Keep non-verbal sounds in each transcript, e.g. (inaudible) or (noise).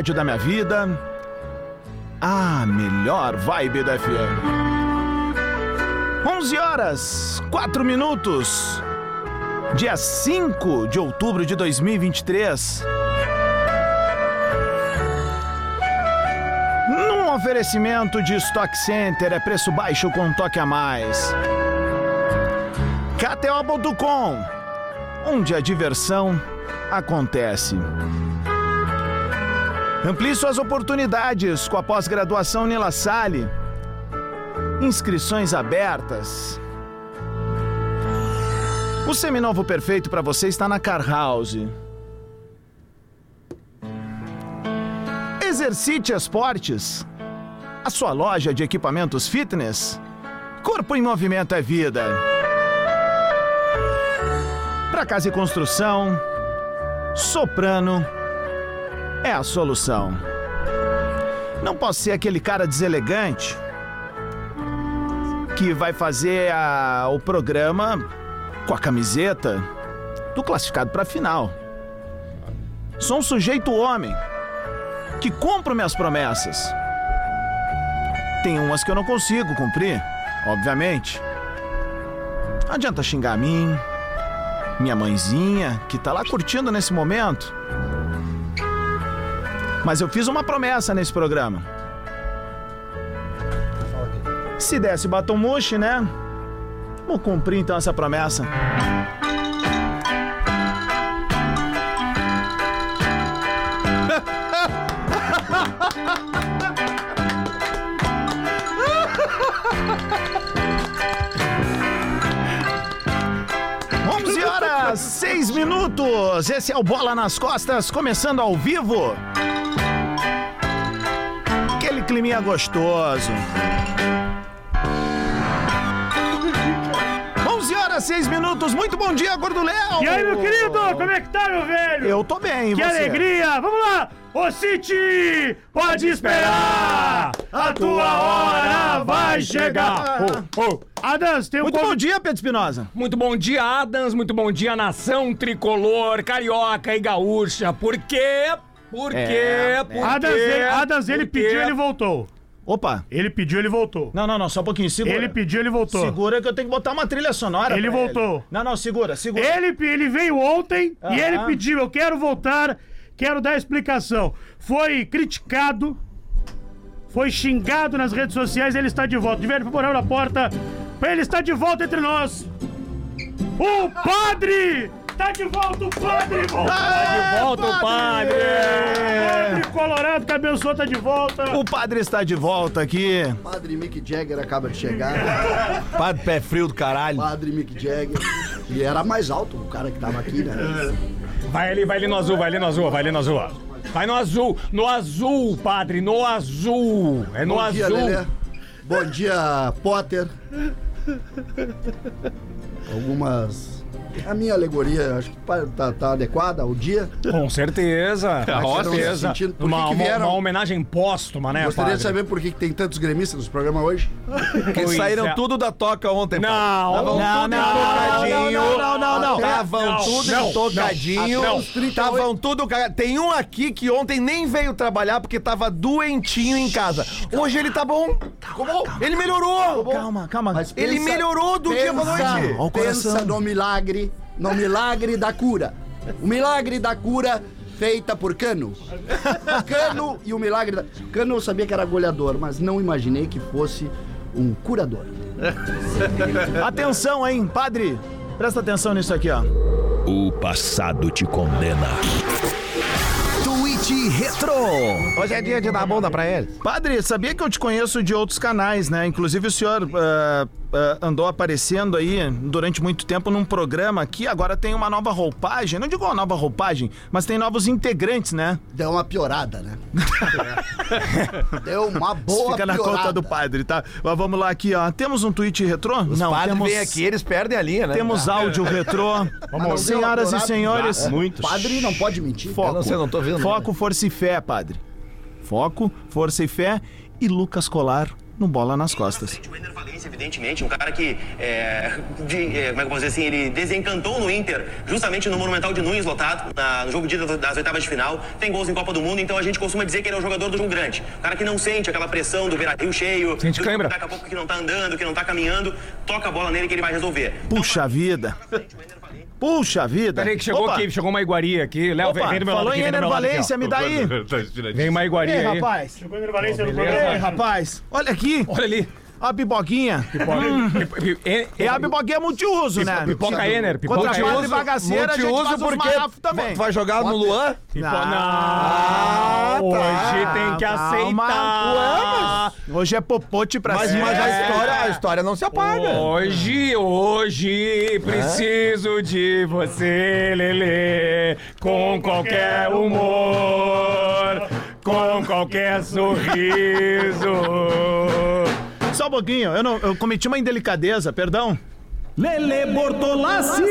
Rádio da minha vida, a melhor vibe da FM. 11 horas, 4 minutos, dia 5 de outubro de 2023. Num oferecimento de Stock Center é preço baixo com um toque a mais. KTO.com, onde a diversão acontece. Amplie suas oportunidades com a pós-graduação Nila Salle. Inscrições abertas. O seminovo perfeito para você está na Car House. Exercite Esportes. A sua loja de equipamentos fitness. Corpo em movimento é vida. Para casa e construção, Soprano é a solução. Não posso ser aquele cara deselegante que vai fazer a- o programa com a camiseta do classificado para final. Sou um sujeito homem que cumpro minhas promessas. Tem umas que eu não consigo cumprir, obviamente. Não adianta xingar a mim, minha mãezinha, que tá lá curtindo nesse momento. Mas eu fiz uma promessa nesse programa. Se desse batom mousse, né? Vou cumprir então essa promessa. Onze horas, seis minutos. Esse é o Bola nas Costas, começando ao vivo. Climinha gostoso. 11 horas, 6 minutos. Muito bom dia, Gordo Léo. E aí, meu querido, como é que tá, meu velho? Eu tô bem, Que você? alegria! Vamos lá! Ô City, pode esperar! A tua hora vai chegar! Ô, ô. Adams, tem um Muito bom convi- dia, Pedro Espinosa. Muito bom dia, Adams. Muito bom dia, nação tricolor, carioca e gaúcha. Por quê? Por É, quê? Por Adams, quê? ele, Adams, ele Por quê? pediu, ele voltou. Opa. Ele pediu, ele voltou. Não, não, não, só um pouquinho, segura. Ele pediu, ele voltou. Segura que eu tenho que botar uma trilha sonora. Ele voltou. Não, não, segura, segura. Ele, ele veio ontem Aham. e ele pediu, eu quero voltar, quero dar explicação. Foi criticado, foi xingado nas redes sociais, ele está de volta. De velho por na porta, ele está de volta entre nós. O padre! Tá de volta o padre! Tá de volta o padre! Padre Colorado, cabelo solto tá de volta. O padre está de volta aqui. Padre Mick Jagger acaba de chegar. Padre pé frio do caralho. Padre Mick Jagger. E era mais alto o cara que tava aqui, né? Vai ali, vai ali no azul, vai ali no azul, vai ali no azul. Vai no azul, no azul, padre, no azul. É no Bom azul. dia, Lelê. Bom dia, Potter. Algumas. A minha alegoria, acho que tá, tá adequada ao dia. Com certeza, com certeza. Uma, que uma- vieram? uma homenagem póstuma, né, Gostaria de padre? saber por que, tem tantos gremistas nos programas hoje. (laughs) Porque Pois saíram é. tudo da toca ontem. Não, Estavam Não, tudo não, tocadinho. não, não, não, não. Estavam tudo não, tocadinho. Estavam tudo Tem um aqui que ontem nem veio trabalhar porque tava doentinho em casa. Hoje ele tá bom. Bom. Ele melhorou. Calma, calma. Mas Ele melhorou do dia pra noite. Pensa no milagre, no milagre da cura. O milagre da cura feita por Cano. Cano e o milagre da... Cano eu sabia que era goleador, mas não imaginei que fosse um curador. (laughs) Atenção, hein, padre. Presta atenção nisso aqui, ó. O passado te condena. Tweet Retro. Hoje é dia de dar bunda pra ele. Padre, sabia que eu te conheço de outros canais, né? Inclusive o senhor ah, ah, andou aparecendo aí durante muito tempo num programa que agora tem uma nova roupagem. Não digo uma nova roupagem, mas tem novos integrantes, né? Deu uma piorada, né? (laughs) Deu uma boa Fica na piorada. conta do padre, tá? Mas vamos lá aqui, ó. Temos um tweet retrô? Os Não, padres temos... vêm aqui, eles perdem a linha, né? Temos áudio retrô. (laughs) Vamos Senhoras e senhores, Muitos. Padre não pode mentir. foco. Eu não sei, não tô vendo Foco, força e fé, padre. Foco, força e fé e Lucas Colar no bola nas costas. O Ener Valencia, evidentemente, um cara que, é, de- é, como é que eu posso dizer assim, ele desencantou no Inter, justamente no Monumental de Nunes, lotado, na- no jogo de ida das oitavas de final. Tem gols em Copa do Mundo, então a gente costuma dizer que ele é o jogador do jogo grande. O cara que não sente aquela pressão do Beira-Rio cheio, Sente do- cãibra. daqui a pouco que não tá andando, que não tá caminhando, toca a bola nele que ele vai resolver. Puxa vida. Puxa vida. Peraí que chegou Opa. aqui, chegou uma iguaria aqui. Léo, vem, do meu lado falou em vem do Ener meu lado aqui, Valência, me dá aí. Vem uma iguaria Ei, aí. rapaz. Chegou em Valência no beleza. Ei, programa. rapaz. Olha aqui. Olha ali. A biboguinha. É, É a biboguinha multiuso, né? Pipoca Ener, pipoca Contra padre bagaceira, a gente Multiuso faz porque também. tu vai jogar no Luan? Pipo- Ah, não, tá. hoje tem que Calma. aceitar. Hoje é popote pra Mas, cima. mas a, É. história, a história não se apaga. Hoje, hoje, preciso de você, Lelê, com qualquer humor, com qualquer sorriso. Só um pouquinho, eu, não, eu cometi uma indelicadeza, perdão. Lele Bortolassi.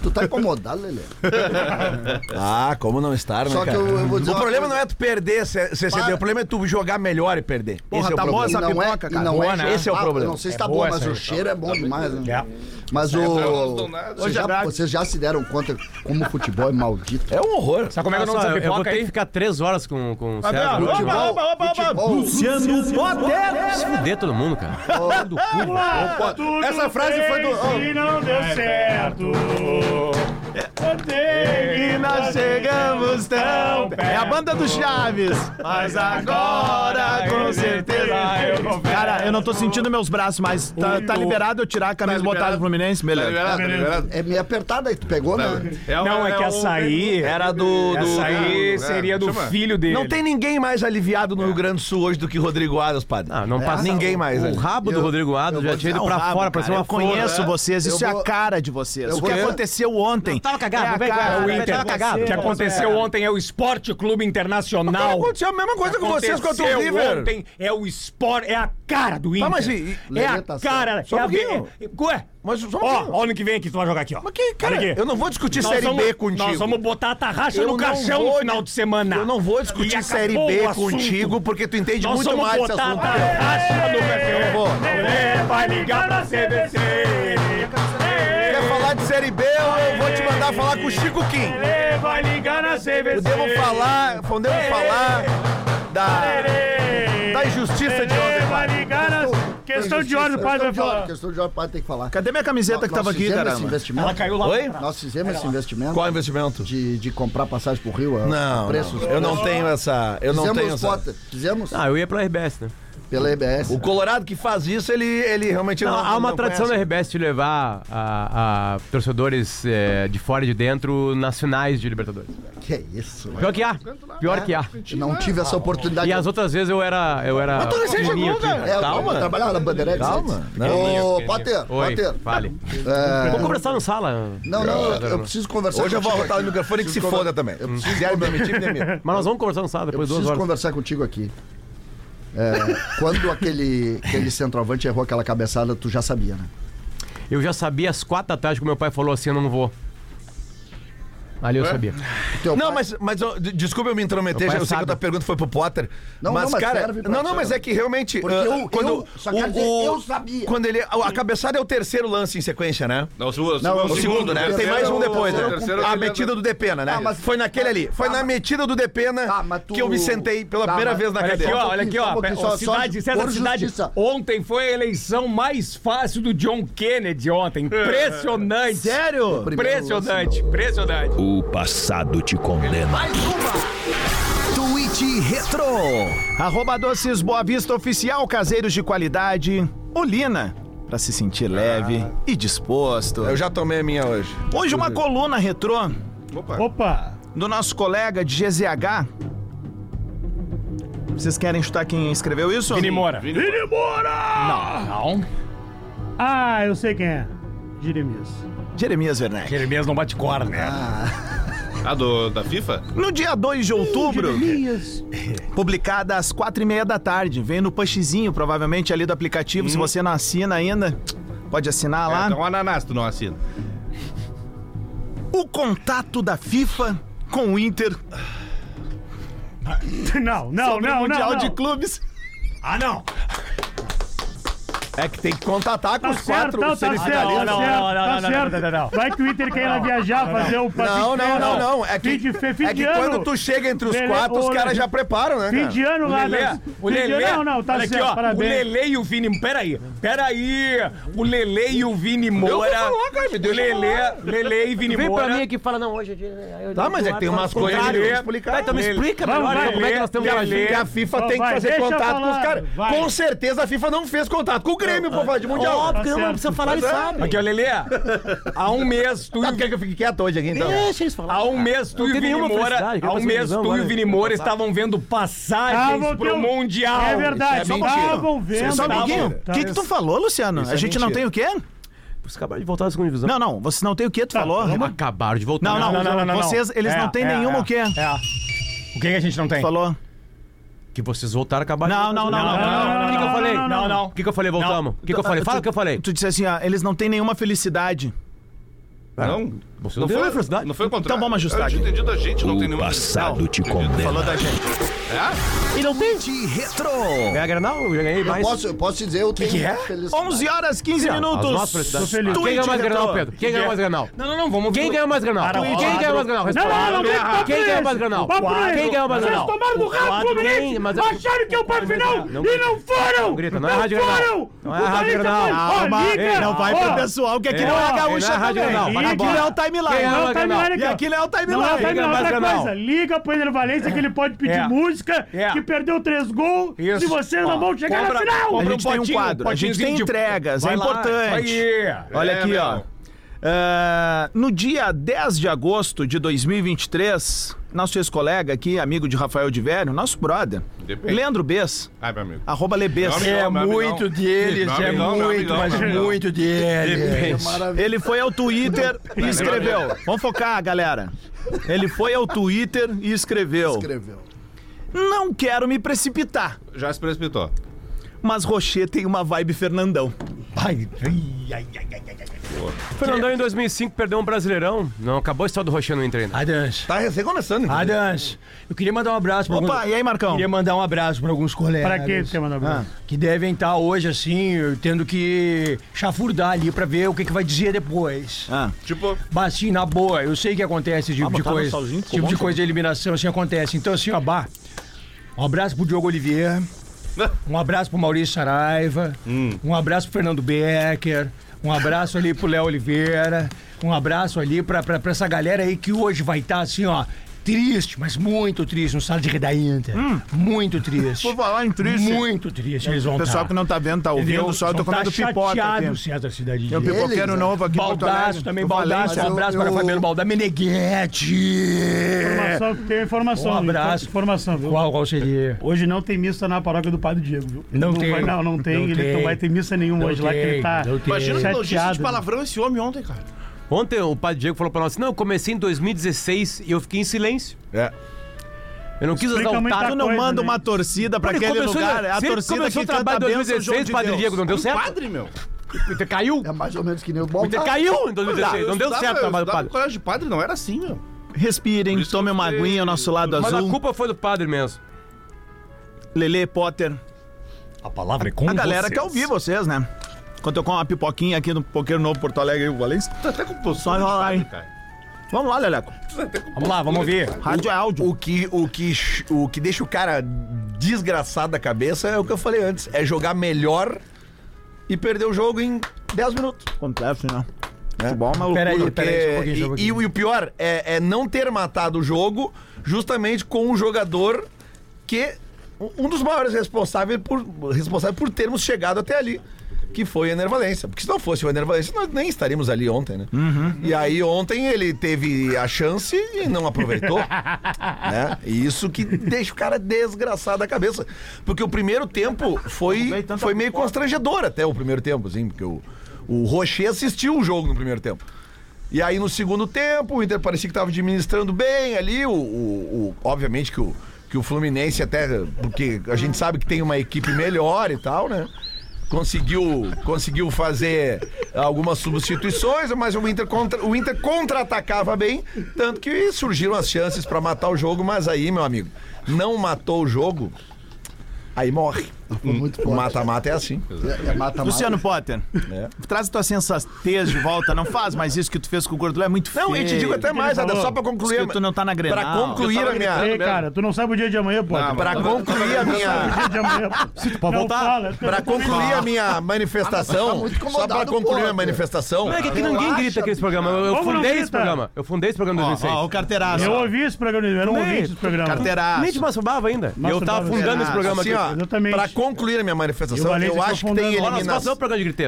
Tu tá incomodado, Lelê. (laughs) Ah, como não estar, né, Só que cara? eu- eu vou dizer o uma problema coisa. não é tu perder CCD, Para. o problema é tu jogar melhor e perder. Porra, Esse é o tá boa problema. essa E não é, pipoca, e cara. não Boa, é né? Esse é o Ah, problema. Eu não sei se É tá boa bom, mas essa o aí. cheiro é bom demais, né? É. Mas o. Vocês é já, vocês já se deram conta como o futebol é maldito? É um horror. Sabe como é que eu não Só, uso eu, eu vou pipoca ter que ficar três horas com, com o? Vou Opa, opa, opa, opa. futebol. Luciano Potter. te fuder todo mundo, cara. Do cu. Essa frase foi do- E não deu certo. E nós chegamos tão perto. É a banda do Chaves. Mas agora, com certeza. eu Cara, eu não tô sentindo meus braços, mas tá, tá liberado eu tirar a camisa e botar no Fluminense? Beleza. É meio apertada aí, tu pegou, né? Não, é que açaí Era do. do Essa aí seria do filho dele. Não tem ninguém mais aliviado no Rio Grande do Sul hoje do que Rodrigo Aras, padre. Ah, não passa. Ninguém mais. O ali. rabo do Rodrigo Adams eu já tinha ido Não, pra rabo, fora, parecia cara, uma eu conheço vocês, isso é a cara de vocês. O que aconteceu ontem. Tava cagado, a vem, cara, O Inter. cagado. O que aconteceu ontem é o Esporte Clube Internacional. Aconteceu a mesma coisa com vocês contra o River. ontem é o esporte, é a cara do Inter. Tá, mas e- é a tá cara, Só é um pouquinho. é- Ué, Mas só um ó, ó, ano que vem aqui tu vai jogar aqui, ó. Mas que, cara, aqui. eu não vou discutir Nós Série vamos- B contigo. Nós vamos botar a tarraxa Eu no caixão vou- no final de semana. Eu não vou discutir Série B assunto. contigo, porque tu entende Nós muito vamos mais desse botar a assunto. tarraxa no caixão. vai ligar pra CVC. Mandar falar com o Chico Kim. Vai ligar na CVC. Podemos falar, podemos falar da, da injustiça de ontem, Vai ligar na... Questão de ordem, o padre vai Questão de ordem, falar. Questão de ordem, o padre tem que falar. Cadê minha camiseta que tava aqui, investimento. Ela caiu lá. Oi? Nós fizemos esse investimento Qual investimento? de, de comprar passagem pro Rio. a- Não, a preços. não, eu não tenho essa. Eu não Fizemos tenho essa. Potter. Fizemos Ah, eu ia pela RBS, né? Pela EBS. O Colorado que faz isso, ele, ele realmente Não, não. há uma não tradição conhece. da RBS de levar a, a torcedores eh, de fora e de dentro nacionais de Libertadores. Que é isso? Pior que há. Pior que há. Não tive essa oportunidade. E as outras vezes eu era. Eu era. tu recém pequenininho chegou, aqui. cara. É, eu Calma. trabalhava na Bandeirantes. Calma. Ô, Potter, Potter. fale. É, Vamos conversar na sala. Não, não, eu, eu preciso conversar Hoje eu vou arrotar o microfone que se Preciso foda também. Eu preciso, Se quiser me demitir, me demite. Mas nós vamos conversar na sala eu depois de duas preciso horas. conversar contigo aqui. É, quando aquele, aquele centroavante errou aquela cabeçada, tu já sabia, né? Eu já sabia às quatro da tarde que meu pai falou assim: eu não vou. Ali eu sabia. Teu Não, pai- mas, mas ó, desculpa eu me intrometer, pai já eu sei que a sabe. tua pergunta foi pro Potter. Não, mas, não, mas cara, serve pra não, não, mas é que realmente. Porque ah, eu- quando eu- só quero dizer, eu sabia. Quando ele. A, a cabeçada é o terceiro lance em sequência, né? Não, o segundo, Não, O segundo, né? Tem mais um terceiro- depois, né? terceiro- A metida do Depena, né? Ah, mas- Foi naquele ali. Foi Tá, na mas- metida do Depena Tá, mas tu- que eu me sentei pela Tá, primeira mas- vez na Olha aqui, cadeira. ó, olha aqui, Só um ó. só- cidade, só César por Cidade. justiça. Ontem foi a eleição mais fácil do John Kennedy ontem. (laughs) Impressionante. Sério? Impressionante, impressionante. O passado te condena. Tweet Retro. Arroba Doces Boa Vista Oficial, caseiros de qualidade. Olina. pra se sentir leve e disposto. Eu já tomei a minha hoje. Hoje uma coluna retrô Opa. Opa! do nosso colega de GZH. Vocês querem chutar quem escreveu isso? Vini Moura. Vini Moura! Não. Ah, eu sei quem é. Jeremias. Jeremias Werneck. Jeremias não bate corda, né? Ah, (laughs) do, da FIFA? No dia 2 de outubro, Jeremias. (laughs) publicada às quatro e meia da tarde. Vem no pushzinho, provavelmente, ali do aplicativo. Se você não assina ainda, pode assinar É, lá. então um ananás, tu não assina. O contato da FIFA com o Inter (laughs) Não, não, sobre não, o Mundial não, de não. Clubes. Ah, não. É que tem que contatar com Tá os certo, quatro tá, tá certo, tá não, certo, não, não, tá não, não, certo. não, não, não. Vai que o Inter quer ir lá viajar, fazer o Não, não, não, não. É que, é que quando tu chega entre os Lelê- quatro, os caras já preparam, né, Fim de ano lá. Das- o Lelê, Não, não, tá olha certo, aqui, ó, parabéns. o Lelê e o Vini, peraí, peraí, o Lelê e o Vini Moura, falar, cara, me o Lelê, Lelê e Vini Vem pra Moura, mim aqui e fala, não, hoje... eu- Tá, mas é que tem umas coisas que explicar. Tá, então me explica melhor como é que nós temos que agir. A FIFA tem que fazer contato com os caras. Com certeza a FIFA não fez contato com o Grêmio pra falar de Mundial. Óbvio que não, certo. não precisa falar, ele é. sabe. aqui ó, Lelê, há um mês tu e o por que que eu fiquei quieto hoje aqui, então? Deixa eles falar. Há um mês tu Não e o Vini nenhuma Moura, felicidade, há um quero mês tu e o Vini. Moura estavam vendo passagens Estavam pro Mundial. É verdade, Isso é mentira. estavam vendo. Só um Tá pouquinho. O que, que tu falou, Luciano? a gente não tem o quê? Vocês acabaram de voltar da segunda divisão. Não, não. Você não tem o quê? Tu falou? Acabaram de voltar. Não, não, Não, não, não, não, não. Vocês, eles É, não têm é, nenhuma é, o quê? É. O que, que a gente não tem? Falou. Que vocês voltaram, acabaram Não, de não, voltar. não, não, não, O que que eu não, falei? não, Não, não. O que que eu falei? Voltamos. O que que eu falei? Fala o que eu falei. Tu disse assim, ó, eles não têm nenhuma felicidade. Não. Você não tem foi, felicidade. não foi o contrário. Então vamos ajustar Eu tinha aqui. entendido a gente, não tem O nenhuma passado te Falou condena. da gente. E não tem. De retro. Ganhar Granal, eu já ganhei Eu mais. posso, eu posso te dizer, eu tenho que é? felicidade. 11 horas 15 As minutos. felicidades. feliz. Quem ganhou mais Granal, retrô. Pedro? Quem ganhou mais Granal? Não, não, não, vamos Quem ganhou mais Granal? Para, Quem ganhou mais Granal? Não, não, não, não, Quem ganhou nesse. mais Granal? Quem ganhou mais Vocês Granal? tomaram do rabo Fluminense, acharam que é o pai final Não- e não foram! grita, não é Rádio foram! Grenal. Não é O Rádio Calma, liga, não vai pro pessoal, que aqui É, não é não gaúcha é Rádio também. Aqui não é o timeline. É Não, o tá Grenal? ligado E aqui, aqui não é o timeline. Não, é ganhou mais outra coisa. Liga pro Ener Valência que ele pode pedir É. música, É. que perdeu três gols, Isso. se vocês não vão chegar compra- na final. A gente tem um quadro, a gente tem entregas, é importante. Olha É, aqui, ó. Ah, no dia 10 de agosto de 2023, nosso ex-colega aqui, amigo de Rafael de Velho, nosso brother, Depende. Leandro Bess, Ai, meu amigo. arroba Lebes. É muito deles, é muito, mas muito deles. Ele foi ao Twitter e escreveu. Vamos focar, galera. Ele foi ao Twitter e escreveu. Escreveu. Não quero me precipitar, Já se precipitou. mas Rocher tem uma vibe Fernandão. Ai, ai, ai, ai, ai, ai. Fernandão em 2005 perdeu um Brasileirão. Não acabou a história do Rocher no Inter ainda. Adans, Tá recém começando. inclusive. Adans, eu queria mandar um abraço para Opa, alguns... e aí, Marcão? Queria mandar um abraço para alguns colegas. Pra que você mandou Ah. Que devem estar hoje, assim, tendo que chafurdar ali pra ver o que, que vai dizer depois. Ah, Tipo, Mas assim, na boa, eu sei que acontece esse tipo de botaram coisa. ficou tipo de coisa de eliminação, assim, acontece. Então, assim, ó, bah, um abraço pro Diogo Oliveira, (laughs) um abraço pro Maurício Saraiva, um abraço pro Fernando Becker, um abraço ali pro Léo Oliveira, um abraço ali pra, pra, pra essa galera aí que hoje vai estar, assim, ó, triste, mas muito triste no sala de redaíta. Muito triste. Por falar em triste. Muito triste eles vão o pessoal tá. que não tá vendo, tá ouvindo, Entendeu? só eu tô tá comendo pipoca chateado, aqui. César Cidade Tem um Dias. pipoqueiro Eles, novo aqui Baldaço também, Baldaço. Um abraço eu- para Fabiano Balda Meneghete. Informação, tem informação. Um abraço. Informação, viu? Qual, qual seria? Hoje não tem missa na paróquia do Padre Diego, viu? Não tem. Vai, não, não tem. Não ele tem. não vai ter missa nenhuma Não hoje lá, que ele tá não imagina o logista de palavrão esse homem ontem, cara. Ontem o Padre Diego falou pra nós assim, não, eu comecei em 2016 e eu fiquei em silêncio. É. Eu não quis Explica exaltar. Tu não coisa, manda né? uma torcida pra Ele aquele começou, lugar. É a torcida começou que o trabalho em a bênção, 2016, João Padre de Diego, Deus. não deu certo? Padre, meu. O Inter caiu. É mais ou menos que nem o O Inter caiu em 2016. Não deu Eu certo o trabalho do padre. no colégio de padre, não era assim, meu. Respirem, Por isso tome eu uma aguinha ao nosso lado Mas a azul. culpa foi do padre mesmo. Lele Potter. A palavra é com A galera quer ouvir vocês, né? Enquanto eu como uma pipoquinha aqui no Poqueiro Novo Porto Alegre, o Valência. Tu até com Só postura de enrolar, padre, hein? cara. Vamos lá, Leleco. Tu até com Vamos lá, vamos ouvir. Rádio é áudio. O que, o, que, o que deixa o cara desgraçado da cabeça é o que eu falei antes. É jogar melhor e perder o jogo em 10 minutos. Acontece, né? Futebol é uma Peraí, loucura. peraí, só um pouquinho, só um e, e, pouquinho. o- e o pior é, é não ter matado o jogo justamente com um jogador que. Um dos maiores responsáveis por, responsáveis por termos chegado até ali. Que foi a Enervalência. Porque se não fosse o Enervalência, nós nem estaríamos ali ontem, né? E aí ontem ele teve a chance e não aproveitou. (laughs) né? E isso que deixa o cara desgraçado da cabeça. Porque o primeiro tempo foi, foi meio constrangedor até o primeiro tempo, assim, porque o, o Rocher assistiu o jogo no primeiro tempo. E aí no segundo tempo, o Inter parecia que estava administrando bem ali, o, o- o- obviamente que o, que o Fluminense até, porque a gente sabe que tem uma equipe melhor e tal, né? Conseguiu, conseguiu fazer algumas substituições, mas o Inter, contra, o Inter contra-atacava bem, tanto que surgiram as chances para matar o jogo, mas aí, meu amigo, não matou o jogo, aí morre. Foi muito O forte. mata-mata é assim. É, é mata-mata. Luciano Potter, É. traz a tua sensatez de volta. Não faz mais isso que tu fez com o Gordulho. É muito feio. Não, e te digo até mais, ele Ada, falou? só pra concluir. Que tu não tá na Grenal. Pra concluir a minha. Ei, cara, tu não sabe o dia de amanhã, pô. Não, Pra concluir a O minha. dia de amanhã, pô. Se tu pode voltar? Pra concluir a minha Tá manifestação, só pra concluir a manifestação. Não é que aqui ninguém grita aqui nesse programa. Eu, não fundei esse programa. Eu fundei esse programa em Ó, 2006. ó, o carteiraço. Eu ouvi esse programa, eu Também. ouvinte desse programa. Carteiraço. Nem te masturbava ainda. Eu tava fundando esse programa Assim, aqui. ó, Exatamente. Concluir a minha manifestação, eu ficou acho que tem.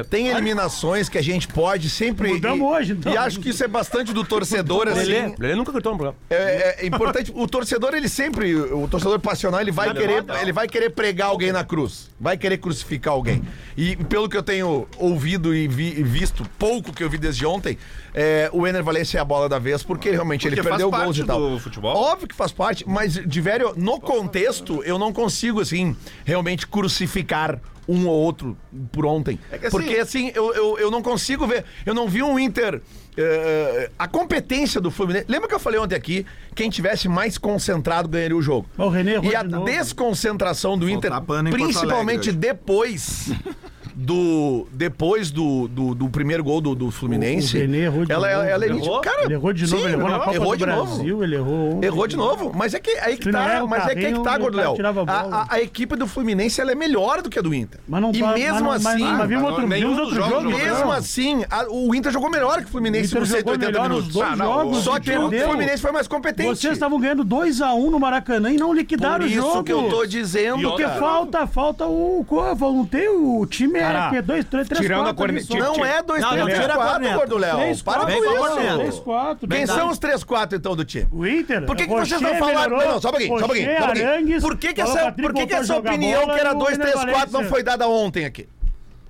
Tem eliminações que a gente pode sempre. Mudamos e, hoje, então. E acho que isso é bastante do torcedor, assim. Lelê, Lelê nunca gritou no programa. É, é importante, o torcedor, ele sempre, o torcedor passional, ele vai querer, ele vai querer pregar alguém na cruz, vai querer crucificar alguém. E pelo que eu tenho ouvido e, vi- e visto, pouco que eu vi desde ontem, é, o Ener Valencia é a bola da vez, porque realmente Porque ele perdeu faz gols e tal. do futebol. Óbvio que faz parte, mas de velho, no contexto, eu não consigo, assim, realmente crucificar um ou outro por ontem. que assim- Porque assim, eu, eu, eu não consigo ver. Eu não vi um Inter. eh, a competência do Fluminense. Lembra que eu falei ontem aqui? Quem tivesse mais concentrado ganharia o jogo. O René E a de desconcentração do Inter, principalmente depois. (laughs) Do, depois do, do, do primeiro gol do, do Fluminense. O- o errou de ela, novo. ela é Errou? nítida. Cara, Ele errou de novo, sim, ele errou na Copa errou do de novo. Brasil, ele errou ontem. Errou de novo, mas é que aí que tá, o mas é que aí que tá, o cara Gordo tirava a. A, a- a equipe do Fluminense ela é melhor do que a do Inter. Mas não e tá- mesmo mas, mas, assim, mas, mas vimos outro, nenhum outro jogos jogo. jogou. mesmo não. assim, a- o Inter jogou melhor que o Fluminense jogou 180 melhor nos minutos. Ah, não, jogos. Só que o. Fluminense foi mais competente. Vocês estavam ganhando 2x1 no Maracanã e não liquidaram Por o jogo. isso que eu tô dizendo, Porque falta, falta o. Não tem o time É é 2, 3, 3, tirando 4. a corne- tira- Não é 2, Não, 3, não, 3, tira a 4, corneta. Gordo Léo. 3, Para 4, com isso. corneta. 3, 4. Quem são os 3, 4 então do time? O Inter. Por que, vocês não falaram? Não, só um pouquinho, só um pouquinho. Rocher, Só um pouquinho. Arangues, Por que, essa, por que, essa opinião que era e o 2, 3, Ener 4 não foi dada ontem aqui?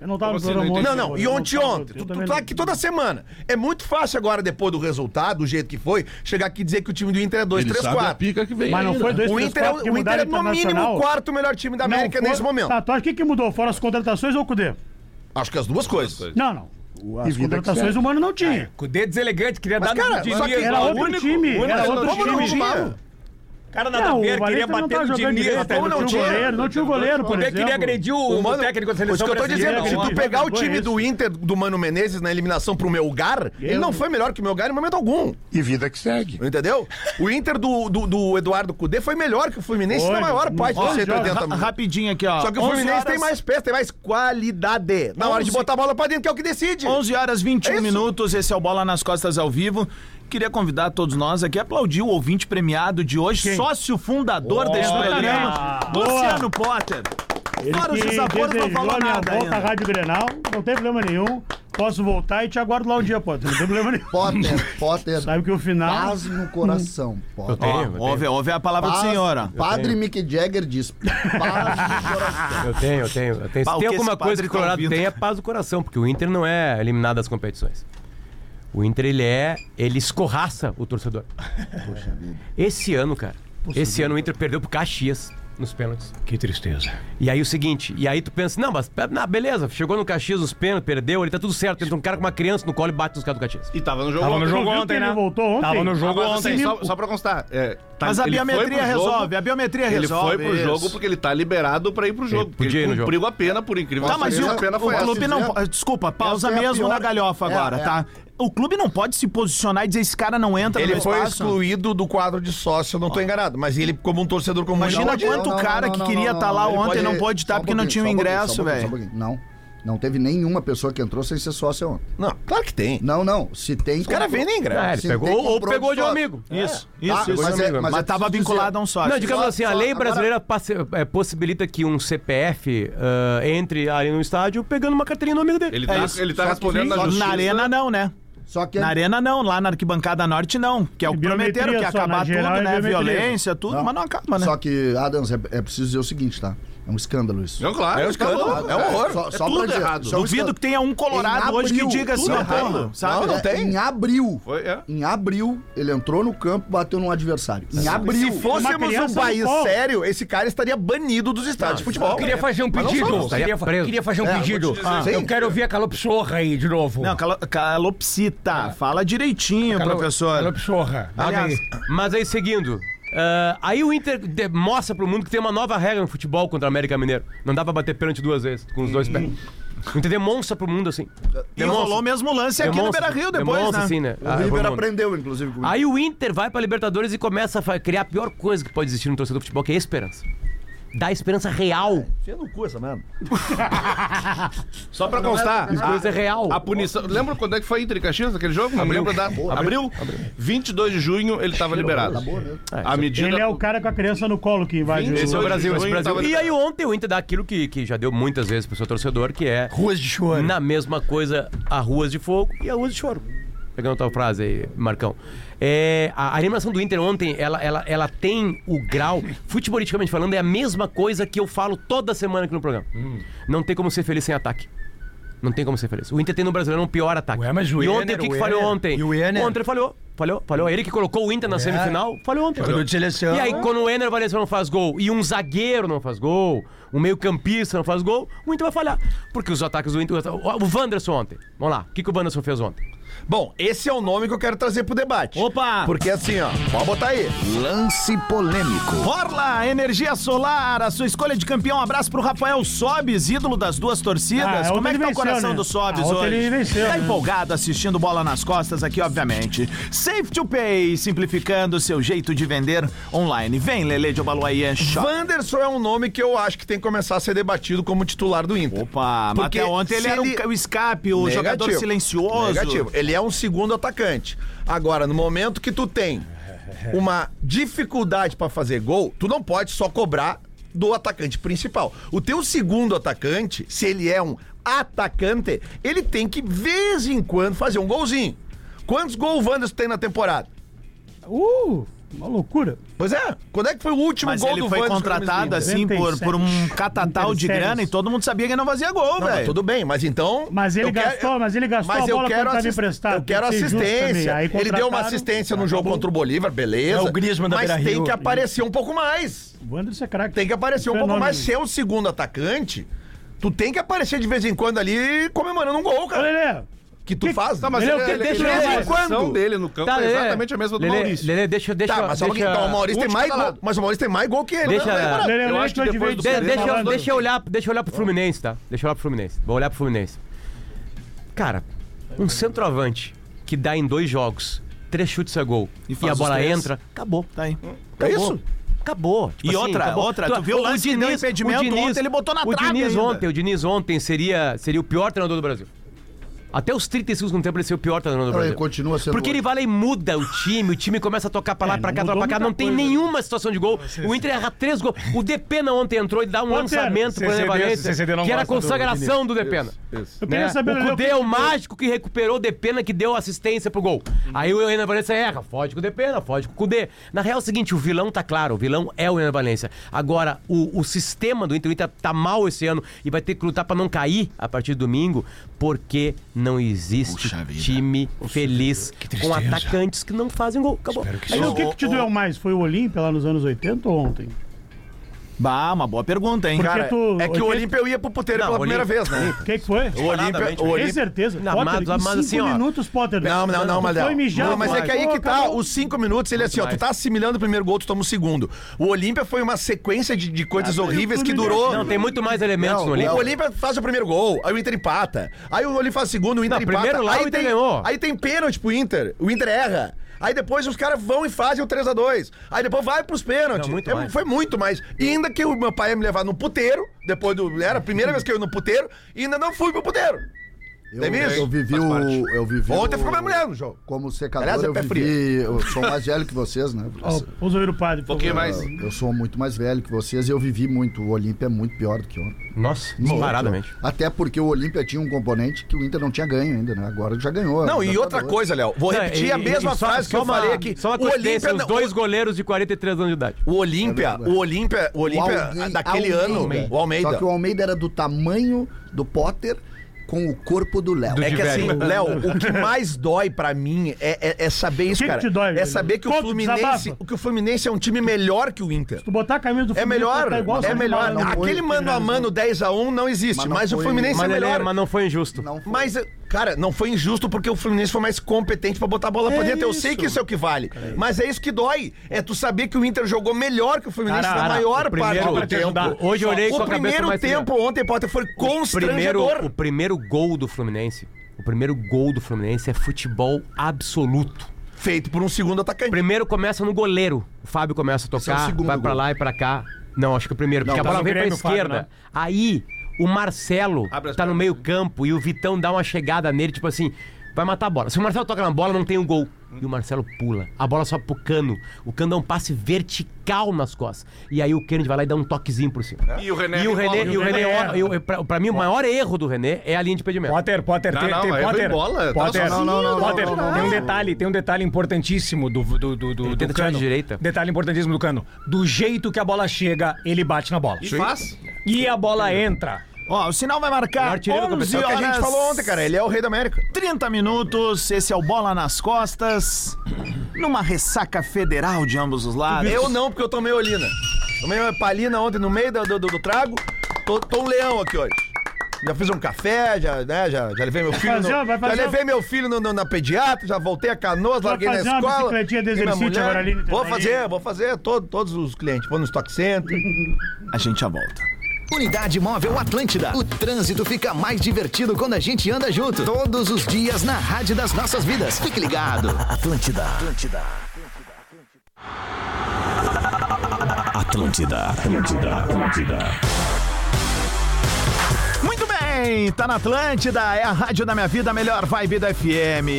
Eu não tava assim, não ontem, Não, não, e ontem ontem. Tu, tu tá aqui toda semana. É muito fácil agora, depois do resultado, do jeito que foi, chegar aqui e dizer que o time do Inter é 2, Ele 3, sabe a 4. pica que vem Mas não ainda. foi 2, O 3, Inter, é, 4 que o Inter é no mínimo o quarto melhor time da América foi- nesse momento. Tá, tu acha que que mudou? Fora as contratações ou o Cudê? Acho que as duas coisas. Não, não. As contratações segue. o Mano não tinha. Com o dedo deselegante, queria Mas, dar cara, no só que. Era outro único- time. Era outro time. Cara nada Não, a o ver, queria bater tá no Diniz. direito. no não tinha? goleiro, não tinha o goleiro, por que queria exemplo. agredir o, Mano, o técnico da seleção que eu tô dizendo, se tu pegar o time do Inter, do Mano Menezes, na eliminação pro Melgar, ele não foi melhor que o Melgar em momento algum. E vida que segue. Entendeu? O Inter do, do, do Eduardo Cudê foi melhor que o Fluminense na maior parte dos 180 Ra- minutos. Rapidinho aqui, ó. Só que o 11 Fluminense horas- tem mais peça, tem mais qualidade. Na hora de 11 botar a bola pra dentro, que é o que decide. 11 horas 21 É minutos, esse é o Bola nas Costas ao vivo. Queria convidar todos nós aqui a aplaudir o ouvinte premiado de hoje, sócio fundador deste programa. Luciano Potter. Ele Fora os que desaforos, não falou a minha nada volta à ainda. Rádio Grenal, não tem problema nenhum. Posso voltar e te aguardo lá um dia, Potter. Não tem problema nenhum. Potter, Potter, (laughs) Sabe que o final. paz no coração, Potter. tenho, eu ouve, ouve a palavra do Paz- senhor, ó. Padre Mick Jagger diz, paz no coração. Eu tenho, eu tenho. Eu tenho. Pá, Se o tem que alguma coisa padre que o tá Colorado ouvindo? tem é paz do coração, porque o Inter não é eliminado das competições. O Inter, ele é. Ele escorraça o torcedor. Esse ano, cara. esse ano o Inter perdeu pro Caxias nos pênaltis. Que tristeza. E aí o seguinte, e aí tu pensa, não, mas não, beleza, chegou no Caxias os pênaltis, perdeu, ele tá tudo certo. Entra um cara com uma criança no colo e bate nos caras do Caxias. E tava no jogo Tava no ontem. jogo viu que ontem, ele né? voltou ontem? Tava no jogo ontem. assim, só, só pra constar. é, tá- Mas a ele biometria jogo- resolve, a biometria Ele resolve. foi pro isso. jogo porque ele tá liberado pra ir pro jogo. porque podia ir Ele no jogo. cumpriu a pena, por incrível Tá, que mas e pareça, o, a pena o foi clube não. Desculpa, pausa é a mesmo na pior- galhofa É, agora, é. tá? O clube não pode se posicionar e dizer esse cara não entra Ele no foi espaço. excluído do quadro de sócio, eu não tô enganado. Mas ele, como um torcedor comum, Imagina não pode. quanto cara que queria tá lá ontem não pôde estar um porque não tinha o um ingresso, um velho. um. Não. Não teve nenhuma pessoa que entrou sem ser sócia ontem. Não, claro que tem. Não, não. Se tem. Os caras vendem ingresso. Ah, ele Sim, pegou, ou pegou de um sócio. amigo. Isso, Ah, isso, isso. mas é- mas Mas é tava preciso vinculado a um sócio. Não, digamos Só- assim, a só- lei agora- brasileira passe- é, possibilita que um CPF ah, entre ali no estádio pegando uma carteirinha no amigo dele. Ele É tá, ele tá respondendo na justiça. Na arena não, né? Só que Na arena não, lá na arquibancada norte não. Que é o que prometeram que ia na acabar tudo, é né? Violência, tudo, mas não acaba, né? Só que, Adams, é, é preciso dizer o seguinte, tá? É um escândalo isso. Não, claro. É um escândalo, é um horror. Só, É só tudo pra dizer, errado. é um Duvido que tenha um colorado Em hoje que abril, diga assim, tudo ó, errado. sabe? Não, não É, tem. Em abril. Foi, é. Em abril, ele entrou no campo e bateu num adversário. Em Se abril. fôssemos criança um país sério, esse cara estaria banido dos estádios de futebol. Eu queria fazer um pedido. Queria, fa- preso. queria fazer um É, pedido. Ah, Sim. eu quero ouvir a calopsorra aí de novo. Não, calo- calopsita. Fala direitinho, Calo- professor. Calopsorra. Mas aí, seguindo. Ah, aí o Inter de- mostra pro mundo que tem uma nova regra no futebol contra o América Mineiro. Não dá pra bater pênalti duas vezes, com os dois pés. O Inter demonstra pro mundo assim. E rolou o mesmo lance aqui no Demonstra- Beira-Rio depois, demonstra, né? assim, né? O Ah, River aprendeu, inclusive, comigo. Aí o Inter vai pra Libertadores e começa a criar a pior coisa que pode existir no torcedor do futebol, que é a esperança. Dá esperança real. Enfia no cu essa merda. (laughs) Só pra constar, Coisa real. a punição. Lembra quando é que foi Inter e Caxias, aquele jogo? Não me lembro da. Abril? 22 de junho ele tava liberado. A medida. Ele é o cara com a criança no colo que invade Esse é o Brasil, esse é Brasil. E aí ontem o Inter dá aquilo que, que já deu muitas vezes pro seu torcedor, que é Ruas de choro. na mesma coisa a ruas de fogo e a ruas de choro. Pegando a tua frase aí, Marcão. É, a, a eliminação do Inter ontem, ela, ela, ela tem o grau, (laughs) futebolisticamente falando, é a mesma coisa que eu falo toda semana aqui no programa. Não tem como ser feliz sem ataque. Não tem como ser feliz. O Inter tem no Brasileiro um pior ataque. Ué, mas o e ontem Ener, o que, que falhou ontem? E o Ener? Ontem falhou. Falhou, falhou. Ele que colocou o Inter na semifinal, falhou ontem. De seleção. E aí, quando o Ener Valencia não faz gol e um zagueiro não faz gol, um meio-campista não faz gol, o Inter vai falhar. Porque os ataques do Inter. O Wanderson ontem. Vamos lá. O que, que o Wanderson fez ontem? Bom, esse é o nome que eu quero trazer pro debate. Opa! Porque assim, ó, pode botar aí. Lance polêmico. Orla, energia solar, a sua escolha de campeão. Um abraço pro Rafael Sobes, ídolo das duas torcidas. Ah, Como ontem é que tá o venceu, coração né? do Sobes Ah, hoje? ele venceu, tá né? empolgado assistindo bola nas costas aqui, obviamente. Safe to Pay, simplificando o seu jeito de vender online. Vem, Lele de Obaluaie Shop. Wanderson é um nome que eu acho que tem que começar a ser debatido como titular do Inter. Opa, mas Porque até ontem ele era o- ele- o escape, o jogador Negativo. silencioso. Negativo. Ele é um segundo atacante. Agora, no momento que tu tem uma dificuldade pra fazer gol, tu não pode só cobrar do atacante principal. O teu segundo atacante, se ele é um atacante, ele tem que, vez em quando, fazer um golzinho. Quantos gols o Wanderson tem na temporada? Uh, uma loucura. Pois é. Quando é que foi o último Mas gol ele do foi a contratado assim por, 37. por um catatal de 37. grana e todo mundo sabia que ele não fazia gol, Não, velho. tudo bem, mas então. Mas ele eu quero- gastou- mas ele gastou mas a eu bola quero quando tava assist- emprestado, Eu quero tem assistência. Aí Ele deu uma assistência no jogo contra o Bolívar, beleza. É o Griezmann da Mas tem Beira-Rio. que aparecer um pouco mais. O Wanderson é craque. Tem que aparecer um pouco Fenômeno. mais. Se é o segundo atacante, tu tem que aparecer de vez em quando ali comemorando um gol, Ô, cara. Lelê, Que tu faz. Tá, mas Ele é o ele, ele, Deixa ele, ver. posição Quando? dele no campo é Lelê, exatamente a mesma do Lelê, Maurício. Lelê, deixa, deixa, Tá, mas deixa, pouquinho. Então, o Maurício tem mais gol. Mas o Maurício tem mais gol que ele. Deixa-. Lelê, Eu Lelê, acho que depois do De- deixa, falando. deixa eu olhar, deixa eu olhar pro Fluminense, tá? Deixa eu olhar pro Fluminense. Vou olhar pro Fluminense. Cara, um centroavante que dá em dois jogos, três chutes a gol E e, a bola entra, acabou. Tá aí. É Acabou. isso. Acabou. Tipo E assim, outra, acabou. outra, tu viu o lance deu impedimento ontem, ele botou na o trave Diniz ainda. ontem, o Diniz ontem seria, seria o pior treinador do Brasil. Até os 35 segundos tempo ele seria o pior treinador do Não, ele Brasil. continua sendo Porque ele vai lá e muda o time, o time começa a tocar pra lá, É, pra cá, pra cá, não tem coisa. nenhuma situação de gol. O Inter erra três gols. O Depena ontem entrou e dá um Potter, lançamento pro Valência, que era a gosta do consagração do Depena. Eu queria né? saber, o o Cudê é o mágico que recuperou o Depena que deu assistência pro gol. Aí o Ener Valência erra, fode com o Depena, fode com o Cudê. Na real é o seguinte, o vilão tá claro, o vilão é o Ener Valência. Agora, o, o sistema do Inter, o Inter tá mal esse ano e vai ter que lutar pra não cair a partir de domingo, porque não existe Puxa vida. time feliz com atacantes que não fazem gol. Acabou. Aí, o que, que te doeu mais? Foi o Olímpia lá nos anos 80 ou ontem? Bah, uma boa pergunta, hein? Porque Cara, tu- é que o oitenta- Olímpia eu ia pro puteiro Não, pela primeira Olímpia- vez, né? O que, que foi? O Olímpia, o Tem Olímpia, certeza? Não, Potter, mas- em mas cinco assim, ó. minutos, Potter. Não, não, não, Tu Malhão. Foi mijar, Não, mas é que aí que tá, os cinco minutos, ele é assim, ó, tu tá assimilando o primeiro gol, tu toma o segundo. O Olímpia foi uma sequência de, de coisas Ah, horríveis que durou... Não, tem muito mais elementos Não, no Olímpia. O Olímpia faz o primeiro gol, aí o Inter empata. Aí o Olímpia faz o segundo, o Inter Não, empata. primeiro lá aí o Inter tem, ganhou. Aí tem pênalti pro Inter, o Inter erra. Aí depois os caras vão e fazem o 3x2. Aí depois vai pros pênaltis. Não, muito É. Foi muito mais. E ainda que o meu pai ia me levar no puteiro, depois do. Era a primeira vez que eu ia no puteiro, e ainda não fui pro puteiro. Eu, Tem isso? eu vivi Faz o. parte. Eu vivi Ontem o- ficou minha mulher no jogo. Como secador, Aliás, é eu pé vivi. Eu sou mais velho que vocês, né? Vamos ouvir o padre. Um pouquinho mais. Eu sou muito mais velho que vocês e eu vivi muito. O Olímpia é muito pior do que ontem. Nossa, Muito. disparadamente. Até porque o Olímpia tinha um componente que o Inter não tinha ganho ainda, né? Agora já ganhou. Não, e outra coisa, Léo. Vou Não, repetir e- a e- mesma e só- frase que só eu uma- falei aqui. Só uma o Olímpia. os dois goleiros de 43 anos de idade. O Olímpia, É o Olímpia, o Olímpia daquele ano, o Almeida. Só que o Almeida era do tamanho do Potter com o corpo do Léo. É que assim. Léo, o que mais dói pra mim é, é- é saber isso, que que te dói, é saber que o Fluminense, o que o Fluminense é um time melhor que o Inter. Tu botar a camisa do É Fluminense, melhor, tá igual é melhor. Não Aquele mano a mano 10x1 não existe, Mas mas, não o foi- Fluminense Mas, é melhor. mas não foi injusto. Não foi. Mas, cara, não foi injusto porque o Fluminense foi mais competente pra botar a bola pra dentro. Eu sei que isso é o que vale. Mas é isso que dói. É tu saber que o Inter jogou melhor que o Fluminense Cara, na maior o primeiro- parte do te tempo. ajudar. Hoje eu olhei com o a cabeça primeiro mais tempo ontem, Potter, foi primeiro, constrangedor. o primeiro gol do Fluminense, o primeiro gol do Fluminense é futebol absoluto. Feito por um segundo atacante. Primeiro começa no goleiro. O Fábio começa a é o tocar, segundo vai pra gol. lá e pra cá. Não, acho que o primeiro, porque Não, a tá bola no vem pra Fábio, esquerda. né? Aí o Marcelo tá no meio campo e o Vitão dá uma chegada nele, tipo assim, vai matar a bola. Se o Marcelo toca na bola, não tem o gol. E o Marcelo pula. A bola sobe pro Cano. O Cano dá um passe vertical nas costas. E aí o Kennedy vai lá e dá um toquezinho por cima. E o René. E o René, e o René, René eu- pra, pra mim, o maior erro do René é a linha de impedimento. Potter, Potter, Não, tem, não, tem Potter. bola, Potter, sozinho, não, não, Potter, não, não, tem um não. detalhe, tem um detalhe importantíssimo do do do do, do Cano. de direita. Detalhe importantíssimo do Cano. Do jeito que a bola chega, ele bate na bola. E faz. E a bola entra. Ó, o sinal vai marcar artilheiro da 11 É o que a gente horas, falou ontem, cara. Ele é o rei da América. 30 minutos, esse é o Bola nas Costas, numa ressaca federal de ambos os lados. Eu não, porque eu tomei olina. Tomei uma palina ontem no meio do, do, do- trago. Tô, tô um leão aqui hoje. Já fiz um café, já, né, já, já levei meu filho. fazer, no- já um- levei meu filho no- no- na pediatra, já voltei a canoas, Vai larguei na escola. mulher- agora ali no Vou fazer, vou fazer todo, todos os clientes. Vou no Stock Center. A gente já volta. Unidade Móvel Atlântida. O trânsito fica mais divertido quando a gente anda junto. Todos os dias na rádio das nossas vidas. Fique ligado. (laughs) Atlântida. Atlântida. Atlântida. Atlântida. Atlântida. Muito bem, tá na Atlântida, é a rádio da minha vida, a melhor vibe da FM.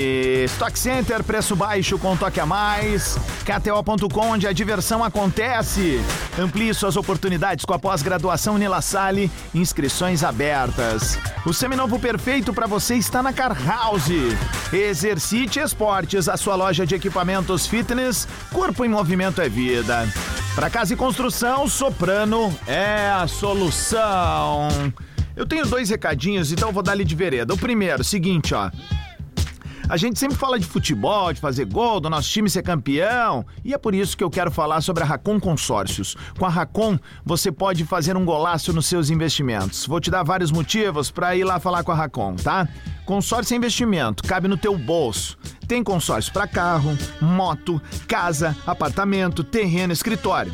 Stock Center, preço baixo com toque a mais. KTO.com, onde a diversão acontece. Amplie suas oportunidades com a pós-graduação Nila Salle, inscrições abertas. O seminovo perfeito para você está na Car House. Exercite Esportes, a sua loja de equipamentos fitness, corpo em movimento é vida. Para casa e construção, Soprano é a solução. Eu tenho dois recadinhos, então vou dar-lhe de vereda. O primeiro, seguinte, ó. A gente sempre fala de futebol, de fazer gol, do nosso time ser campeão, e é por isso que eu quero falar sobre a Racon Consórcios. Com a Racon, você pode fazer um golaço nos seus investimentos. Vou te dar vários motivos para ir lá falar com a Racon, tá? Consórcio é investimento, cabe no teu bolso. Tem consórcio para carro, moto, casa, apartamento, terreno, escritório.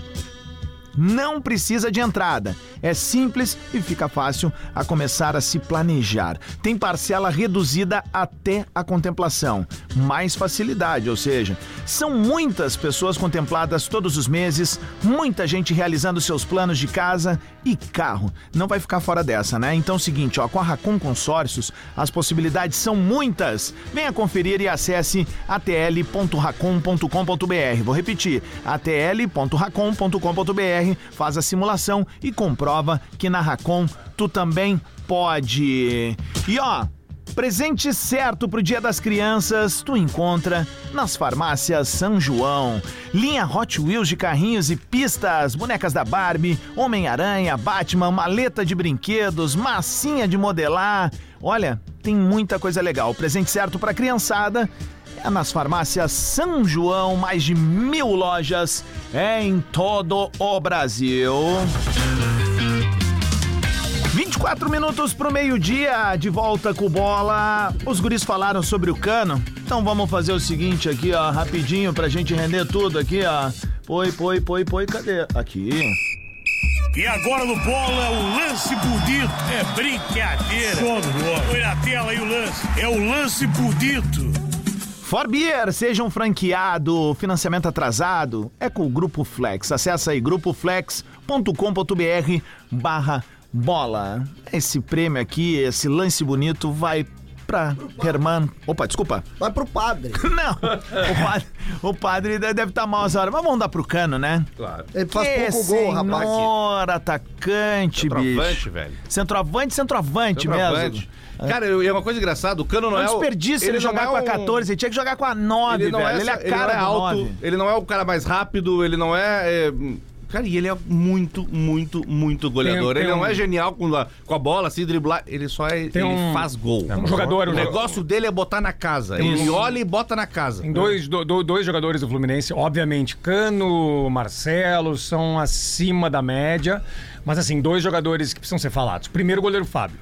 Não precisa de entrada. É simples e fica fácil a começar a se planejar. Tem parcela reduzida até a contemplação. Mais facilidade, ou seja, são muitas pessoas contempladas todos os meses, muita gente realizando seus planos de casa e carro. Não vai ficar fora dessa, né? Então é o seguinte, ó, com a Racon Consórcios, as possibilidades são muitas. Venha conferir e acesse atl.racon.com.br. Vou repetir, atl.racon.com.br. Faz a simulação e comprova que na Racon tu também pode. E ó, Presente certo pro Dia das Crianças tu encontra nas farmácias São João. Linha Hot Wheels de carrinhos e pistas, bonecas da Barbie, Homem-Aranha, Batman, maleta de brinquedos, massinha de modelar. Olha, tem muita coisa legal. Presente certo pra criançada é nas farmácias São João, mais de mil lojas em todo o Brasil. 24 minutos pro meio-dia, de volta com bola. Os guris falaram sobre o cano, então vamos fazer o seguinte aqui, ó, rapidinho pra gente render tudo aqui, ó. Põe, põe, põe, põe, cadê? Aqui. E agora no bola, o lance bonito. É brincadeira. Põe na tela aí o lance. É o lance bonito. Forbier, seja um franqueado, financiamento atrasado, é com o Grupo Flex. Acesse aí grupoflex.com.br barra bola. Esse prêmio aqui, esse lance bonito vai pra Herman. Opa, desculpa. Vai pro padre. (laughs) Não, o padre, o padre deve estar mal essa hora, mas vamos dar pro cano, né? Claro. Ele faz Que pouco gol, rapaz. senhor, atacante, Centroavante, bicho. velho. Centroavante, centroavante, Centroavante. mesmo. Cara, eu- e é uma coisa engraçada, o Cano não É é um o... desperdício ele, não jogar é com a um- 14, ele tinha que jogar com a 9, Ele não, velho. é, ele é a ele não cara é do alto, 9. ele não é o cara mais rápido, ele não é... é, Cara, e ele é muito, muito, muito goleador. tem ele não um- é genial com a, com a bola, assim, driblar. Ele só é. Tem ele um- faz gol. um jogador- O um negócio dele é botar na casa. Ele olha e bota na casa. Tem dois, do- do- dois jogadores do Fluminense, obviamente, Cano, Marcelo, são acima da média. Mas assim, dois jogadores que precisam ser falados. Primeiro, o goleiro Fábio.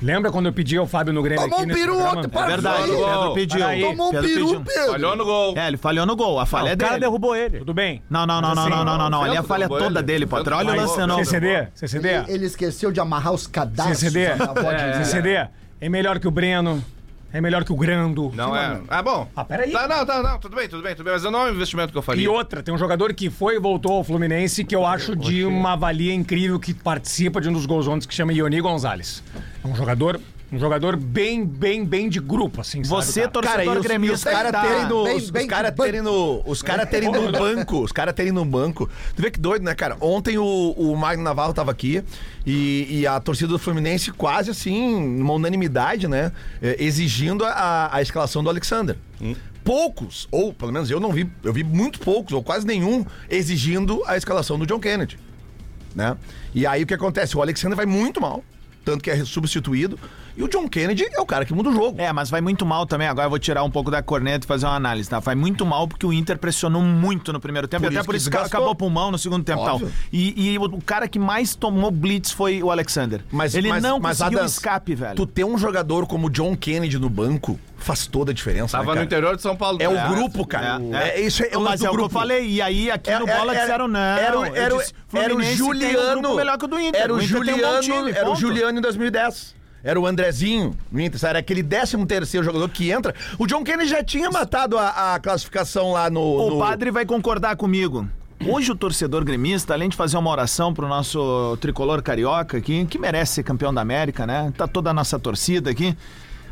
Lembra quando eu pedi ao Fábio no Grêmio Tomou aqui um nesse peru programa? ontem, para É verdade, Falhou. Pedro pediu. Peraí. Tomou um Pedro peru, pediu. Pedro. Falhou no gol. É, ele falhou no gol. A falha é o cara dele. derrubou ele. Tudo bem? Não, não, não, não, Assim, não, não, não, não. Ali a falha do toda dele, Potter. Olha o lance, não. CCD, CCD, Ele, ele esqueceu de amarrar os cadarços. CCD, a avó dizia. CCD, é melhor que o Breno, é melhor que o Grando. Não é. Ah, bom. Ah, peraí. Tá, não, tá, não. Tudo bem, tudo bem, tudo bem. Mas não é um investimento que eu faria. E outra, tem um jogador que foi e voltou ao Fluminense que eu acho de uma valia incrível que participa de um dos gols ontem que chama Ioni Gonzalez. É um jogador, um jogador bem, bem, bem de grupo, assim, sabe, Você, cara? torcedor Cara, e os, os gremista, caras tá- terem no, bem- os, bem os cara de banco. terem no, os cara (laughs) terem no banco, os caras terem no banco. Tu vê que doido, né, cara? Ontem o, o Magno Navarro tava aqui e, e a torcida do Fluminense quase assim, uma unanimidade, né, eh, exigindo a, a escalação do Alexander. Poucos, ou pelo menos eu não vi, eu vi muito poucos, ou quase nenhum, exigindo a escalação do John Kennedy, né? E aí o que acontece? O Alexander vai muito mal, tanto que é substituído, e o John Kennedy é o cara que muda o jogo. É, mas vai muito mal também. Agora eu vou tirar um pouco da corneta e fazer uma análise, tá? Vai muito mal porque o Inter pressionou muito no primeiro tempo. Por e até isso por isso que desgastou. acabou o pulmão no segundo tempo e tal. Óbvio. E, e o, o cara que mais tomou blitz foi o Alexander. Mas, Ele mas- não mas, conseguiu Adams, escape, velho. Tu ter um jogador como o John Kennedy no banco faz toda a diferença. Tava né, no interior de São Paulo. É o É. grupo, cara. É, É, isso é, o mas é o que eu grupo. falei. E aí aqui É- no é- Bola era- disseram não. Era, o- era, o- disse, era o um Juliano. grupo melhor que o do Inter. Era o, Inter tem um Juliano. time, era o. Juliano em 2010. Era o Andrezinho no Inter. Era aquele 13 terceiro jogador que entra. O John Kennedy já tinha matado a, a classificação lá no. O no- padre vai concordar comigo. Hoje o torcedor gremista, além de fazer uma oração pro nosso tricolor carioca aqui, que merece ser campeão da América, né? Tá toda a nossa torcida aqui.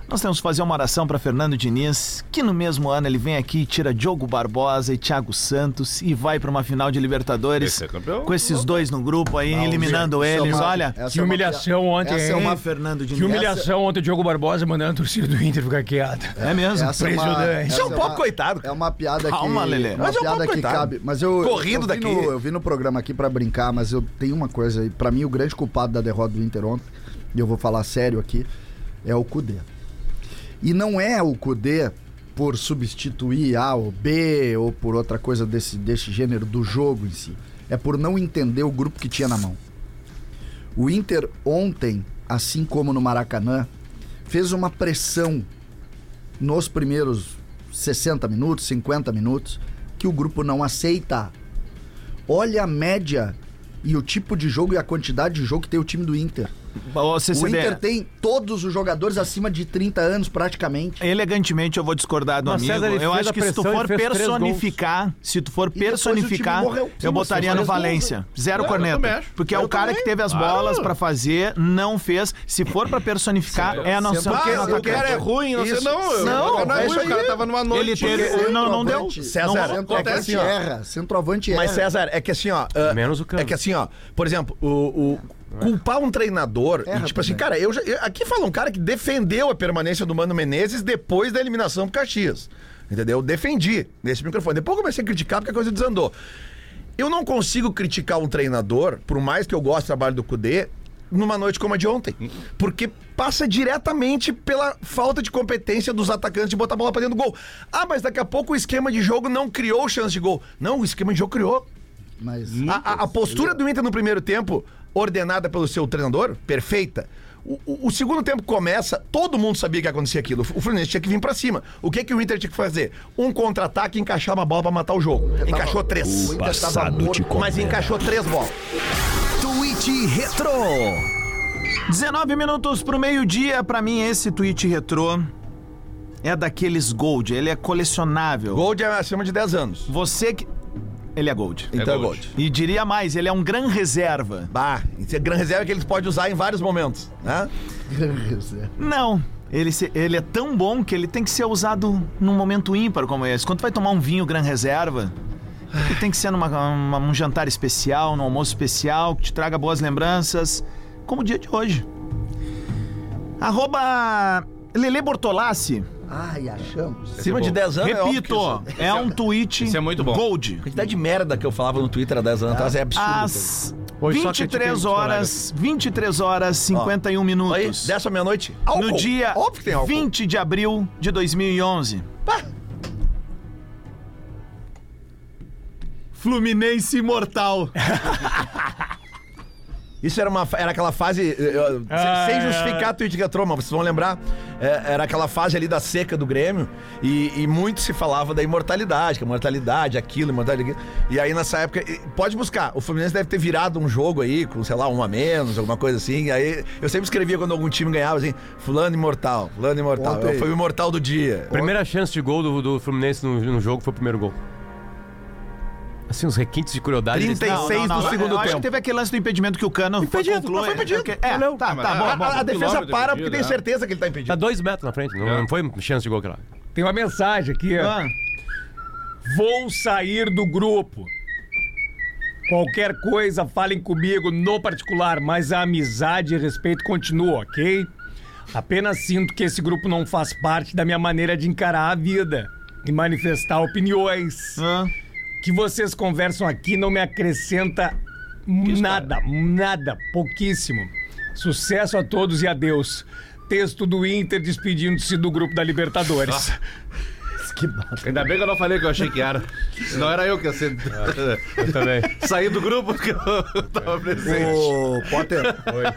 Nós temos que fazer uma oração para Fernando Diniz, que no mesmo ano ele vem aqui, tira Diogo Barbosa e Thiago Santos e vai para uma final de Libertadores Esse é campeão? com esses dois no grupo aí, eliminando Isso é eles. uma- Olha, Que é uma humilhação pia- ontem, Essa é uma Fernando Diniz. Que humilhação ontem o Diogo Barbosa mandando a torcida do Inter ficar quieta. É mesmo? Essa é uma, Impressionante. essa Isso é um pouco uma- coitado, É uma piada Calma, que. Lelê. Uma Mas é um piada pouco que coitado. cabe. Mas eu. Corrido eu vi daqui. No, eu vi no programa aqui pra brincar, mas eu tenho uma coisa aí. Pra mim, o grande culpado da derrota do Inter ontem, e eu vou falar sério aqui, é o Cudê. E não é o Cudê por substituir A ou B ou por outra coisa desse, desse gênero do jogo em si. É por não entender o grupo que tinha na mão. O Inter ontem, assim como no Maracanã, fez uma pressão nos primeiros 60 minutos, 50 minutos, que o grupo não aceita. Olha a média e o tipo de jogo e a quantidade de jogo que tem o time do Inter. O CCD, Inter tem todos os jogadores acima de 30 anos, praticamente. Elegantemente eu vou discordar do Mas, amigo. César, eu acho que se tu for personificar, se tu for o personificar. Sim, eu mas botaria no Valência. Zero Eu também corneta. Porque é Eu o cara também. que teve as bolas pra fazer, não fez. Se for pra personificar, é a nossa Ah, opinião. o cara é ruim, não sei. Não, Não, o cara não é é ruim, o cara tava numa noite. Ele teve- não, não deu. César, centroavante é que assim, ó. erra. Centroavante erra. Mas, César, é que assim, ó. ah, Menos o. É que assim, ó. Por exemplo, o. culpar um treinador Erra e tipo assim, também. cara, eu, já- eu- aqui fala um cara que defendeu a permanência do Mano Menezes depois da eliminação pro Caxias. Entendeu? Eu defendi nesse microfone. Depois eu comecei a criticar porque a coisa desandou. Eu não consigo criticar um treinador, por mais que eu goste do trabalho do Cudê, numa noite como a de ontem. Porque passa diretamente pela falta de competência dos atacantes de botar a bola pra dentro do gol. Ah, mas daqui a pouco o esquema de jogo não criou chance de gol. Não, o esquema de jogo criou. Mas A, a- a postura do Inter no primeiro tempo, ordenada pelo seu treinador, perfeita. O, o- o segundo tempo começa, todo mundo sabia que ia acontecer aquilo. O Fluminense tinha que vir pra cima. O que que o Inter tinha que fazer? Um contra-ataque e encaixar uma bola pra matar o jogo. Encaixou três. o Inter tava morto. Mas encaixou três bolas. Tweet Retro. 19 minutos pro meio-dia, pra mim esse tweet retrô é daqueles Gold, ele é colecionável. Gold é acima de 10 anos. Você que. Ele é Gold. Então é Gold. Gold. E diria mais, ele é um gran reserva. Bah, isso é gran reserva que eles podem usar em vários momentos, né? Não. Ele, se- ele é tão bom que ele tem que ser usado num momento ímpar como esse. Quando tu vai tomar um vinho Gran Reserva, ele tem que ser numa, uma- um jantar especial, num almoço especial, que te traga boas lembranças, como o dia de hoje. Arroba Lele Bortolassi. Ai, achamos. Acima de 10 anos Repito, é óbvio que é um tweet esse é muito bom. Gold. A quantidade de merda que eu falava no Twitter há 10 anos atrás é absurda. Às Hoje só critica 23 os horas, 23 horas 51 minutos. Aí, dessa meia-noite, No dia Óbvio que tem álcool. 20 de abril de 2011. Fluminense Imortal. (laughs) Isso era, uma, era aquela fase, eh, eh, se- Ah, sem é. justificar a tweet Gatroma, vocês vão lembrar, eh, era aquela fase ali da seca do Grêmio e, e muito se falava da imortalidade, que a imortalidade, aquilo, imortalidade, aquilo. E aí nessa época, pode buscar, o Fluminense deve ter virado um jogo aí com, sei lá, um a menos, alguma coisa assim. E aí eu sempre escrevia quando algum time ganhava assim, fulano imortal, fulano imortal. Ontem- Foi o imortal do dia. Primeira chance de gol do, do Fluminense no, no jogo foi o primeiro gol. Assim, os requintes de crueldade. eles- 36 do segundo eu acho que tempo. teve aquele lance do impedimento que o Cano Impedido, conclui. foi impedido. É, Valeu. tá, tá, a- bom, A, a defesa para impedido, porque tem né? certeza que ele tá Tá impedido. dois metros na frente. Não, É. não foi chance de gol aquela. Tem uma mensagem aqui, ó. Ah, Vou sair do grupo. Qualquer coisa, falem comigo no particular, mas a amizade e respeito continuam, ok? Apenas sinto que esse grupo não faz parte da minha maneira de encarar a vida e manifestar opiniões. ah. Que vocês conversam aqui não me acrescenta nada, nada, pouquíssimo. Sucesso a todos e adeus. Texto do Inter despedindo-se do grupo da Libertadores. (laughs) Que bacana. Ainda bem que eu não falei que eu achei que era. Senão era eu que ia ser. Eu também. (laughs) Sair do grupo porque eu tava presente. Ô, Potter,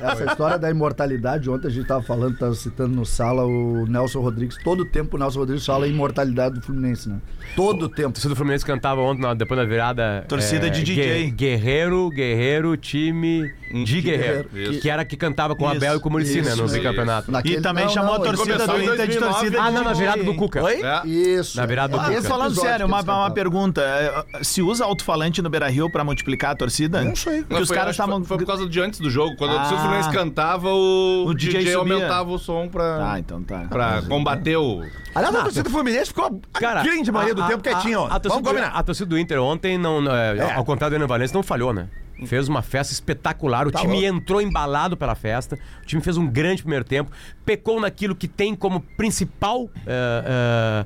essa história da imortalidade, ontem a gente tava falando, tava citando no sala o Nelson Rodrigues. Todo tempo o Nelson Rodrigues fala a imortalidade do Fluminense, né? Todo tempo. A torcida do Fluminense cantava ontem, na- depois da virada. Torcida de DJ. Gue- Guerreiro, Guerreiro, time de Guerreiro. Guerreiro. Que era que cantava com o Isso, Abel e com o Muricy, né? isso, No isso. bicampeonato. E também chamou a torcida do Inter de 2009. torcida Ah, não, na virada do Cuca. Oi? É. Isso. Na virada do É, Cuca. Falando sério, uma, uma pergunta. é, Se usa alto-falante no Beira Rio pra multiplicar a torcida? Não sei. Porque os foi- caras estavam. Foi, foi por causa de antes do jogo. Quando Ah. o Fluminense cantava, o, O DJ DJ, aumentava o som pra, Ah, então tá. pra combater o. Aliás, a torcida do Fluminense ficou a Cara, grande maioria do a- tempo a- quietinho, ó. A, torcida Vamos do, combinar. a torcida do Inter ontem, não, é, ao contrário do Enem Valencia, não falhou, né? Fez uma festa espetacular. O Tá time louco. entrou embalado pela festa. O time fez um grande primeiro tempo. Pecou naquilo que tem como principal. é, é,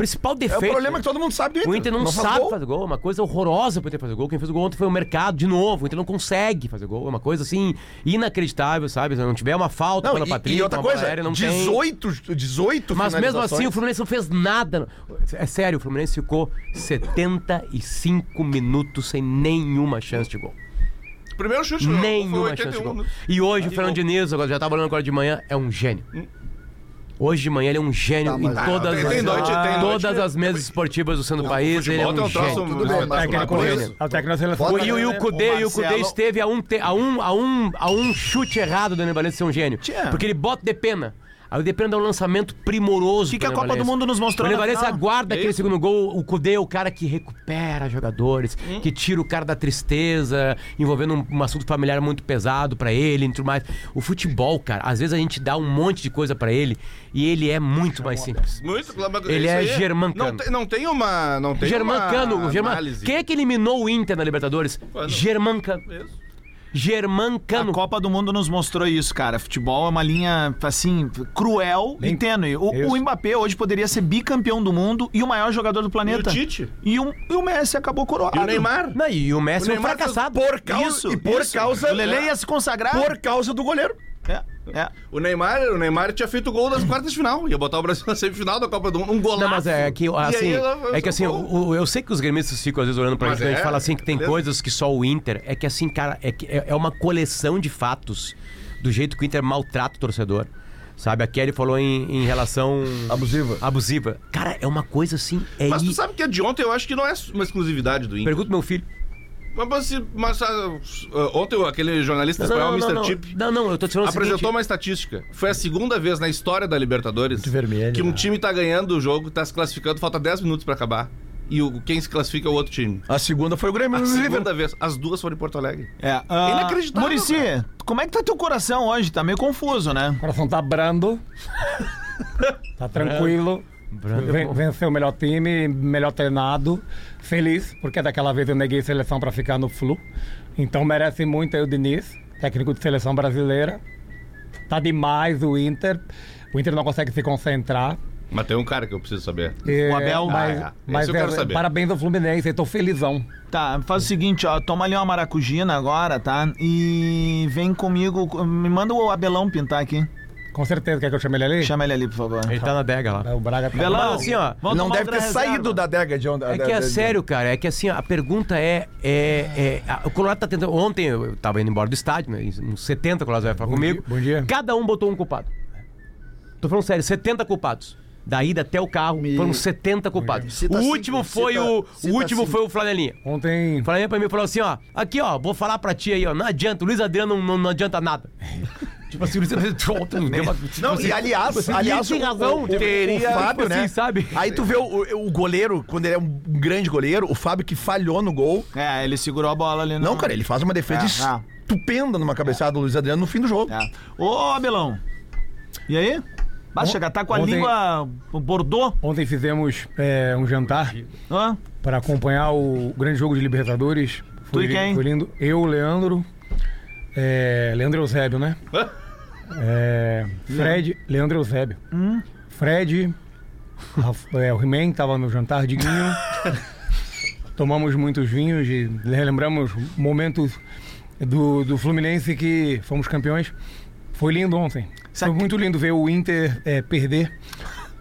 principal É defeito. o problema que todo mundo sabe do Inter. O Inter não, faz sabe gol. fazer gol, é uma coisa horrorosa pro Inter fazer gol. Quem fez o gol ontem foi o mercado, de novo. O Inter não consegue fazer gol. É uma coisa assim, inacreditável, sabe? Se não tiver uma falta Não, pela e, Patrícia, e outra coisa, aérea, não tem. 18, 18 Mas mesmo assim, o. Fluminense não fez nada. É sério, o Fluminense ficou 75 minutos sem nenhuma chance de gol. Primeiro chute foi Nenhuma 81, chance de gol. né? E hoje o Fernando. Diniz, eu já tava olhando agora de manhã, é um gênio. Hoje de manhã ele é um gênio Tá, em mas- todas, tem- as, tem noite- tem todas noite- as mesas esportivas do centro do país. Ele é um tem gênio. Tudo bem, mas e o, o Cudê, o Cudê esteve a um, te- a, um, a, um, a um chute errado do Enem ser um gênio. Porque ele bota de pena. Aí o Depena dá um lançamento primoroso. Que que a Copa do Mundo nos mostrou O final? aguarda É aquele isso. segundo gol. O Cudê é o cara que recupera jogadores, que tira o cara da tristeza, envolvendo um, um assunto familiar muito pesado pra ele e tudo mais. O futebol, cara, às vezes a gente dá um monte de coisa pra ele e ele é muito mais simples. Muito, Ele é aí germancano. Não tem, não tem uma. Não tem Germancano, uma o German... Quem é que eliminou o Inter na Libertadores? Quando? Germancano. Isso. A. Copa do Mundo nos mostrou isso, cara. Futebol é uma linha, assim, cruel e tênue. O, o Mbappé hoje poderia ser bicampeão do mundo e o maior jogador do E o planeta. Tite? E o, e o Messi acabou coroado. E o Neymar? Não, e o Messi O é um Neymar fracassado. Por causa, Isso, e por isso. causa... O Lele ia se consagrar. Por causa do goleiro. É, é. O Neymar, o Neymar tinha feito o gol das quartas de final. Ia botar o Brasil na semifinal da Copa do Mundo. Um golaço. Não, mas é que, E assim, aí, é que assim, o- eu sei que os gremistas ficam às vezes olhando pra Mas gente e a gente é, fala assim que tem beleza. coisas que só o Inter. É que assim, cara, é, que é, é uma coleção de fatos do jeito que o Inter maltrata o torcedor. Sabe, a Kelly falou em, em relação. Abusiva. Abusiva. Cara, é uma coisa assim. É Mas tu i- sabe que a de ontem eu acho que não é uma exclusividade do Inter. Pergunta pro meu filho. Mas, mas, mas, ah, ontem aquele jornalista espanhol, não, Mr. não, Chip, não, não, eu tô te falando o apresentou seguinte- uma estatística. Foi a segunda vez na história da Libertadores vermelho, que um né? time tá ganhando o jogo, tá se classificando, falta 10 minutos pra acabar. E o, quem se classifica é o outro time. A segunda foi o Grêmio. A no River. segunda vez. As duas foram em Porto Alegre. É, ah, Inacreditável, Murici, como é que tá teu coração hoje? Tá meio confuso, né? O coração tá brando. (laughs) tá tranquilo. Ven- Venceu o melhor time, melhor treinado. Feliz, porque daquela vez eu neguei seleção pra ficar no Flu. Então merece muito aí o Diniz, técnico de seleção brasileira. Tá demais o Inter. O Inter não consegue se concentrar. Mas tem um cara que eu preciso saber. É, O Abel- mas, Ah, é. mas eu quero é, saber. parabéns ao Fluminense, eu tô felizão. Tá, faz o seguinte, ó, toma ali uma maracujina agora, tá? E vem comigo, me manda o Abelão pintar aqui. Com certeza, quer que eu chame ele ali? Chama ele ali, por favor. Ele tá na adega lá. É, O Braga tá Belão, Mas assim, ó, vamos Não tomar deve ter reserva. saído da adega de onde. É que é sério, cara. É que assim, ó, a pergunta é. é, é a- o Colorado tá tentando. Ontem eu tava indo embora do estádio, né? Uns 70 Colorado vai falar comigo. dia- bom dia. Cada um botou um culpado. Tô falando sério, 70 culpados. Da ida até o carro, Me- foram 70 culpados. Cita o cinco, último foi cita- o. cita o último cinco. foi o Flanelinha. Ontem O Flanelinha pra mim falou assim, ó. Aqui, ó, vou falar pra ti aí, ó. Não adianta, o Luiz Adriano não, não, não adianta nada. (laughs) tipo assim, uma- tipo Não, assim, e aliás, tipo assim, aliás tem razão, o, o, teria, o Fábio, tipo assim, né? sabe? Aí tu vê o, o goleiro, quando ele é um grande goleiro, o Fábio que falhou no gol. É, ele segurou a bola ali. no- Não, cara, ele faz uma defesa É, é. estupenda numa cabeçada do Luiz Adriano no fim do jogo. É. Ô, Abelão, e aí? Chegar, tá com a ontem- língua bordô? Ontem fizemos é, um jantar Hã? para acompanhar o grande jogo de Libertadores. Tu e quem? Foi lindo. Eu, Leandro, é, Leandro Eusébio, né? (laughs) É, Fred, Leandro Eusébio. Hum? Fred, é, o He-Man tava no jantar de Guinho. (laughs) Tomamos muitos vinhos e relembramos momentos do, do Fluminense que fomos campeões. Foi lindo ontem. Foi muito lindo ver o Inter é, perder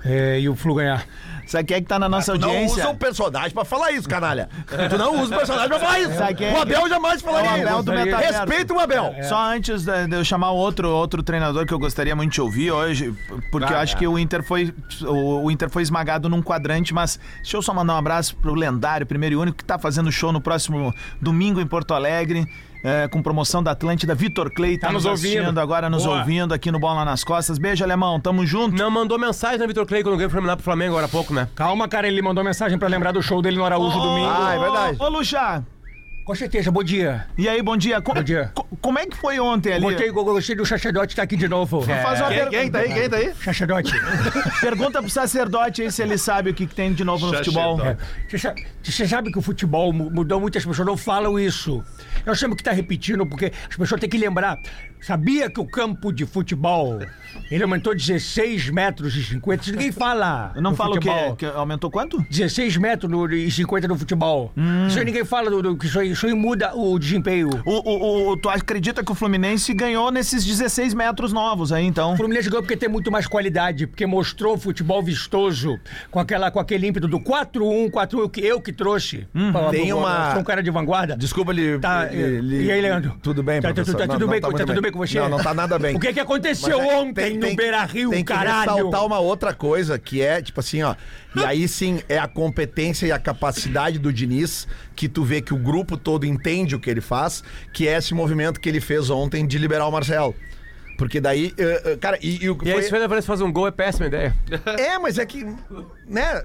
é, e o Flu ganhar. Sabe quem é que tá na nossa Tu não audiência? usa o personagem pra falar isso, canalha. tu não usa o personagem pra falar isso. É O Abel jamais falaria É o Abel isso. do metaverso. Respeita o Abel. Só antes de eu chamar outro, outro treinador que eu gostaria muito de ouvir hoje, porque eu acho que o Inter foi o, o Inter foi esmagado num quadrante, mas deixa eu só mandar um abraço pro lendário, primeiro e único, que tá fazendo show no próximo domingo em Porto Alegre. É, com promoção da Atlântida, Vitor Clay tá, Tá nos, ouvindo. agora, nos Boa. ouvindo aqui no Bola nas Costas. Beijo, alemão, tamo junto. Não mandou mensagem na Vitor Clay quando ganhou o pro Flamengo agora há pouco, né? Calma, cara, ele mandou mensagem pra lembrar do show dele no Araújo domingo. Ah, é verdade. Ô, Luxa, Com certeza, bom dia. e aí, bom dia. Co- Bom dia. co- como é que foi ontem ali? Gostei, gostei do sacerdote tá aqui de novo. Faz uma Quem, per- quem tá aí? Quem tá aí? Sacerdote. (laughs) pergunta pro sacerdote aí se ele sabe o que, que tem de novo no futebol. Sacerdote. Você Você sabe que o futebol mu- mudou, muitas pessoas não falam isso. Eu chamo que tá repetindo porque as pessoas têm que lembrar. Sabia que o campo de futebol ele aumentou 16 metros e 50? Isso ninguém fala. Eu não falo o quê? futebol. Que aumentou quanto? 16 metros e 50 no futebol. Isso aí ninguém fala do, do- que isso aí, isso aí muda o desempenho. O, o, o- tu acredita que o Fluminense ganhou nesses 16 metros novos aí, então? O Fluminense ganhou porque tem muito mais qualidade, porque mostrou futebol vistoso, com, aquela, com aquele ímpeto do 4-1, 4-1, que eu que trouxe. Pra- Tem pra- uma- Sou um cara de vanguarda. Desculpa ele. Tá, ele- e aí, Leandro? Tudo bem, Tá, tá, professor? tá Não, tudo não bem, tá tá muito tudo bem. bem com você? Não, não tá nada bem. (laughs) O que que aconteceu Mas é- ontem no Beira-Rio, tem que caralho? ressaltar uma outra coisa, que é, tipo assim, ó. E aí sim é a competência e a capacidade do Diniz, que tu vê que o grupo todo entende o que ele faz, que é esse movimento que ele fez ontem de liberar o Marcelo. Porque daí, eh, eh, cara, e, e E aí, foi- se o Fernando fazer um gol, é péssima ideia. É, mas é que, né?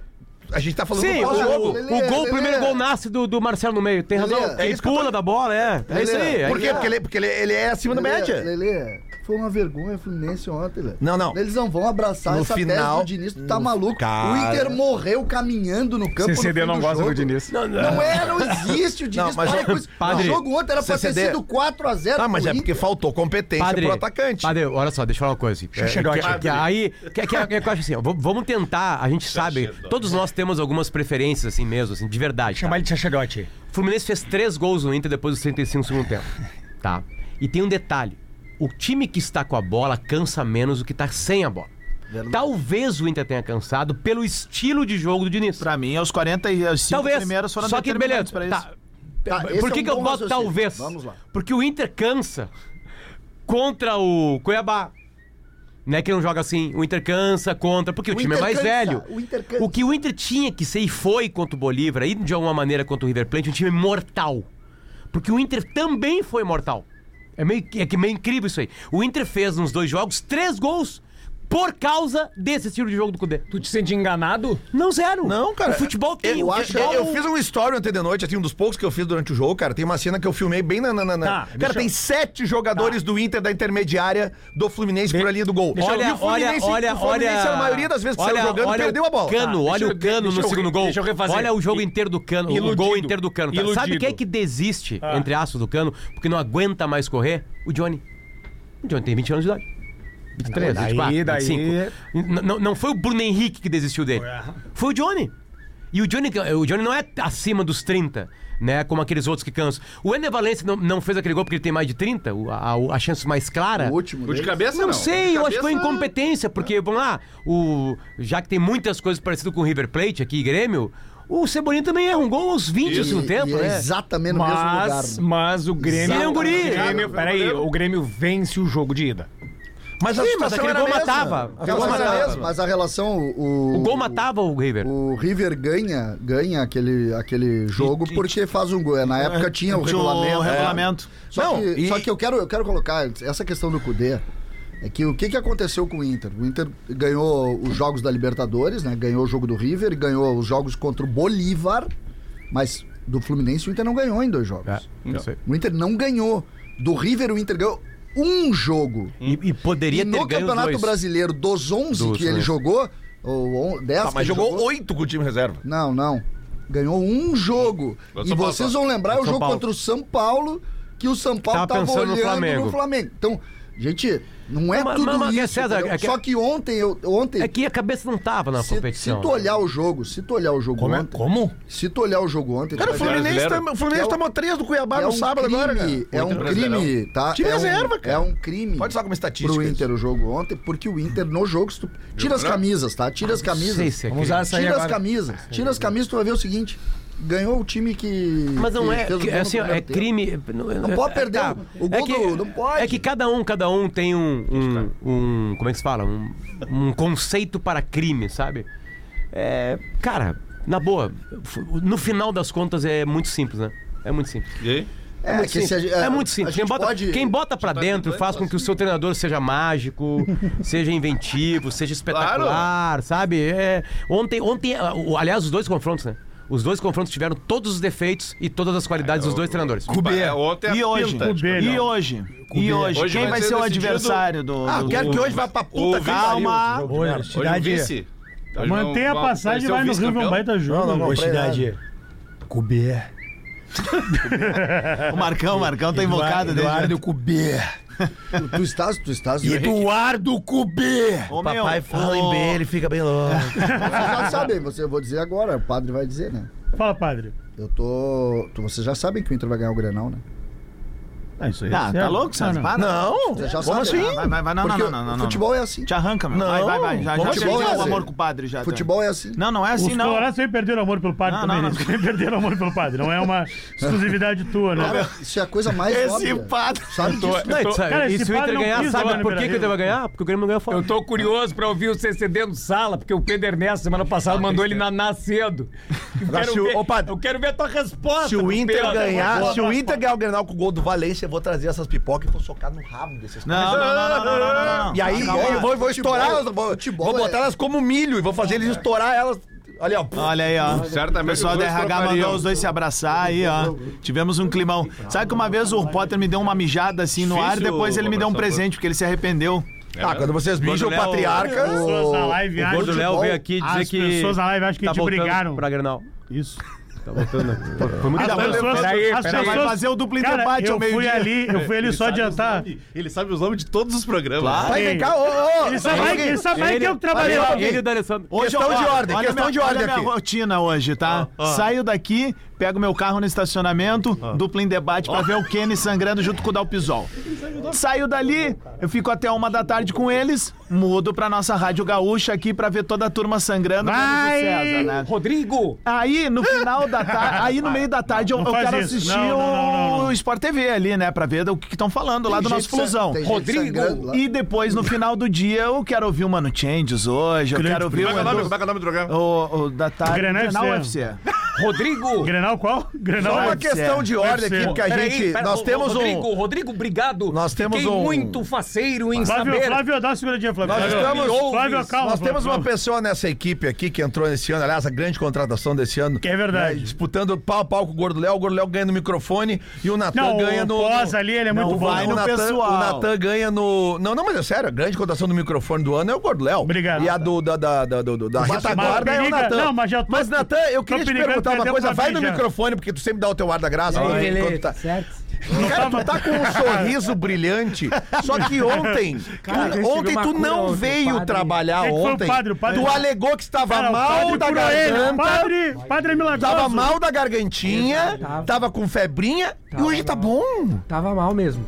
A gente tá falando Sim, do o, pós-jogo. o, Lelê, o gol, o Lelê. primeiro gol nasce do, do Marcelo no meio. Tem razão. Lelê, é Ele pula tô- da bola, é. É isso aí. Por quê? Porque ele, porque ele, ele é acima da média. Lelê, foi uma vergonha o Fluminense ontem, Lelê. Não, não. Eles não vão abraçar No essa final- tese do Diniz, tu tá no- maluco. Cara. O Inter morreu caminhando no campo no CCD fim não do gosta jogo. do Diniz. Não, é, não existe o Diniz. Não, mas para é- com isso. Padre, o jogo ontem era pra CCD ter sido 4x0 Ah, mas é porque faltou competência Padre, pro atacante. Padre, olha só, deixa eu falar uma coisa. É, Sacerdote. que- que aí, que, que, eu acho assim, ó, vamos tentar, a gente sabe, todos nós temos algumas preferências assim mesmo, assim, de verdade. tá? Chamar ele de sacerdote. O Fluminense fez três gols no Inter depois dos 35 do segundo tempo. Tá? E tem um detalhe: o time que está com a bola cansa menos do que está sem a bola. Talvez o Inter tenha cansado pelo estilo de jogo do Diniz. Pra mim, os 45 Talvez. primeiros foram Só que beleza. pra isso. Tá. Tá, Por é que, um que eu boto raciocínio. talvez? Vamos lá. Porque o Inter cansa contra o Cuiabá. Não é que não joga assim, o Inter cansa contra, porque o, O time é Inter mais cansa, velho. o. O que o Inter tinha que ser e foi contra o Bolívar, aí de alguma maneira contra o River Plate, um time mortal. Porque o Inter também foi mortal. É meio, é meio incrível isso aí. O Inter fez nos dois jogos três gols por causa desse estilo de jogo do Cudê. Tu te sente enganado? Não, zero. Não, cara. O futebol tem. Eu, o acho que futebol- eu fiz um story ontem de noite, assim, um dos poucos que eu fiz durante o jogo, cara. Tem uma cena que eu filmei bem na. na, na- na- Tá, cara, deixa tem eu- sete jogadores do Inter da intermediária do Fluminense por ali do gol. Olha, E o olha, Fluminense, olha, o Fluminense, olha. a maioria das vezes que olha, saiu jogando, olha perdeu a bola. Cano, Tá, olha o eu- cano no eu segundo gol. deixa eu refazer. Olha o jogo inteiro do cano, o iludido. gol inteiro do cano. tá? Sabe Iludido. quem é que desiste, entre aspas, do cano, porque não aguenta mais correr? O Johnny. O Johnny tem 20 anos de idade. 23, Daí, 24, daí- 25. N- Não, não foi o Bruno Henrique que desistiu dele. Foi o Johnny. E o Johnny, o Johnny não é acima dos 30, né? Como aqueles outros que cansam. O Ener Valencia não, não fez aquele gol porque ele tem mais de 30, o- a, a chance mais clara. O último. O de cabeça Não, não. sei, De eu acho que foi cabeça- incompetência, porque, vamos lá, o, já que tem muitas coisas parecidas com o River Plate aqui, Grêmio, o Cebolinha também erra um gol aos 20 do segundo tempo, e é né? exatamente no mesmo lugar. Mas, né? mas o Grêmio. Ele é um guri. O Grêmio, peraí, o Grêmio vence o jogo de ida. Mas a Sim, mas aquele gol matava. A gol matava. Mas a relação. O, O gol matava o River. O River ganha, ganha aquele, aquele jogo porque faz um gol. Na época tinha o Tinha o regulamento. é. regulamento. Só, Não, que, e- só que eu quero, eu quero colocar essa questão do Cudê. É que o que, que aconteceu com o Inter? O Inter ganhou os jogos da Libertadores, né? Ganhou o jogo do River e ganhou os jogos contra o Bolívar, mas do Fluminense o Inter não ganhou em dois jogos. É, aí. O Inter não ganhou. Do River o Inter ganhou um jogo. E, e poderia E ter no Campeonato dois. Brasileiro, dos 11 Dos, que ele né? jogou, ou 10 Tá, mas jogou oito com o time reserva. Não, não. Ganhou um jogo. Contra E São Paulo, vocês só. vão lembrar o jogo Paulo. contra o São Paulo, que o São Paulo Tava tava, pensando no olhando Flamengo. no Flamengo. Então, gente, não é mas- tudo mas- mas, isso. César, é que- Só que ontem, eu, ontem É que a cabeça não tava na se, se competição. tu olhar o jogo, se tu olhar o jogo Como? é- ontem, Como? se tu olhar o jogo ontem, Cara, o Fluminense, tam- o Fluminense É tomou três do Cuiabá é no um sábado crime, agora, cara. É um crime, tá? Time é um, reserva, cara. É um crime. Pode usar como estatística Pro isso. Inter o jogo ontem, porque o Inter no jogo, se tu- tira as camisas, tá? Tira as sei camisas. se é Vamos usar essa aí Tira as camisas. Tira as camisas, tu vai ver o seguinte. Ganhou o time que. Mas não que é, que- assim, é tempo. crime. Não, Não pode perder tá. o gol é que, do- não pode. É que cada um, cada um tem um, um, um- como é que se fala, um, um conceito para crime, sabe? É, cara, na boa, no final das contas é muito simples, né? É muito simples. E aí? É, muito que se a simples. É, é, muito simples. Quem bota, pode- quem bota pra tá dentro faz com que o seu treinador seja mágico, (laughs) seja inventivo, seja espetacular, sabe? É, ontem, ontem, aliás, os dois confrontos, né? Os dois confrontos tiveram todos os defeitos e todas as qualidades dos dois treinadores. É, ontem a E hoje? pinta. Cubê, E não. hoje? E hoje? Hoje Quem vai vai ser ser o decidido- adversário do. Ah, do- quero que hoje vá pra puta o que Calma. Hoje, Hoje o cidade. vice. Hoje Mantenha a passagem e vai ser no o Rio vice-campeão. baita jogo. Não, não, Hoje, comprei cidade. Cubê. (laughs) O Marcão, o Marcão tá invocado desde. Eduardo Cubê. Tu, tu estás, tu estás. Eduardo Cubê. Ô, meu, fala ô, em B, ele fica bem louco. Vocês já sabem, você, eu vou dizer agora, o padre vai dizer, né? Fala, padre. Eu tô. tu- Vocês já sabem que o Inter vai ganhar o Grenal, né? Ah, isso aí. Ah, é tá certo. louco, Ah, Santos? não. Para. Não, Vocês já como sabem. assim? Vai, vai, vai, não, não, Porque não, não, não, o não. futebol é assim. Te arranca, meu. Não. Vai, vai, vai. Já, já assim? perdeu Futebol o é amor assim. com o padre já. tá. Futebol é assim. Não, não é Os assim, não. colorados sempre perderam amor pelo padre Não, também. não, né? não. Sempre perderam amor pelo padre. Não é uma (laughs) exclusividade tua, né? Cara, isso é a coisa mais Esse óbvia. padre. Sabe disso? Não, e sa- Cara, e esse se o padre Inter não ganhar, sabe por que, que o. Inter vai ganhar? Porque o Grêmio não ganhou fora. Eu tô curioso pra ouvir o CCD no sala, porque o Pedro Ernesto, semana passada, mandou ele nanar cedo. Eu quero, o- ver, ô, padre, eu quero ver a tua resposta. Se o Inter ganhar, se o Inter ganhar o Grenal com o gol do Valência, vou trazer essas pipocas e vou socar no rabo desses Não, não, não, não, não, não, não. E aí Calma. eu vou, vou estourar elas, vou, vou é- botar elas como milho e vou fazer eles estourar elas. Ali, ó. Olha aí, ó. Certamente O pessoal da RH mandou os dois se abraçar aí, ó. Tivemos um climão. Sabe que uma vez o Potter me deu uma mijada assim no ar e depois ele me deu um presente, porque ele se arrependeu. Ah, quando vocês mijam o patriarca. As pessoas na live O acham Gordo Léo veio aqui dizer As que. pessoas na live acham que tá te brigaram. Pra Grenal. Isso. Tá voltando. (laughs) Foi muito trabalho. pessoas, peraí, as peraí. pessoas- Vai fazer o duplo Cara, debate ao eu fui meio-dia. ali, eu fui ali só adiantar. Ele sabe os nomes de todos os programas. Vai, vem cá, ô, ô. Ele sabe, mais- ele sabe mais que eu trabalhei lá. Ele e o D'Alessandro. Hoje, Questão ó, de ordem, olha questão minha, de ordem olha minha aqui. rotina hoje, tá? Saio daqui, pego meu carro no estacionamento, duplo em debate pra ver o Kenny sangrando junto com o Dalpisol. Saio dali, eu fico até uma da tarde com eles, mudo pra nossa Rádio Gaúcha aqui pra ver toda a turma sangrando o Vai! César, né? Rodrigo! Aí, no final da tarde, aí no meio da tarde eu, Não eu quero isso. assistir Não, não, não, não, não. o Sport TV ali, né? Pra ver o que estão falando lá Tem do nosso flusão. Rodrigo, lá. E depois, no final do dia, eu quero ouvir o Mano Changes hoje, eu Grande quero ouvir Como é que é o o Como é que é o nome do programa? o, o da tarde. Grenal Grenal UFC. Rodrigo. Grenal qual? Grenal Só uma é- questão de ordem aqui, porque a Peraí, gente. pera- nós ô, temos Rodrigo, um. Rodrigo, obrigado. Nós temos Fiquei um- muito faceiro em Flávio, saber. Flávio, dá uma seguradinha, Flávio. Nós Flávio, estamos- Flávio, calma. Nós temos uma pessoa nessa equipe aqui que entrou nesse ano, aliás, a grande contratação desse ano. Que é verdade. né, disputando pau a pau com o Gordo Léo. O Gordo Léo ganha no microfone e o Natan Não, ganha o no. pós ali, ele é muito Não bom. vai o no Natan, pessoal. o Natan ganha no. Não, não, mas é sério, a grande contratação do microfone do ano é o Gordo Léo. Obrigado. E a do, da, da, da, do- do- da retaguarda é o Natan. não, mas já tô- Mas, Natan, eu queria te perigando perguntar uma coisa. Vai no microfone, porque tu sempre dá o teu ar da graça. E aí, né, enquanto tá- certo? Cara, tu tá com um sorriso brilhante. Só que ontem, (laughs) Cara, tu- ontem tu não ontem, veio padre. trabalhar que o ontem. padre? O padre- Tu alegou que estava Cara, mal da garganta. Padre, padre é milagroso. Tava mal da gargantinha, Tava. tava com febrinha e Tava hoje tá mal. bom. Tava mal mesmo.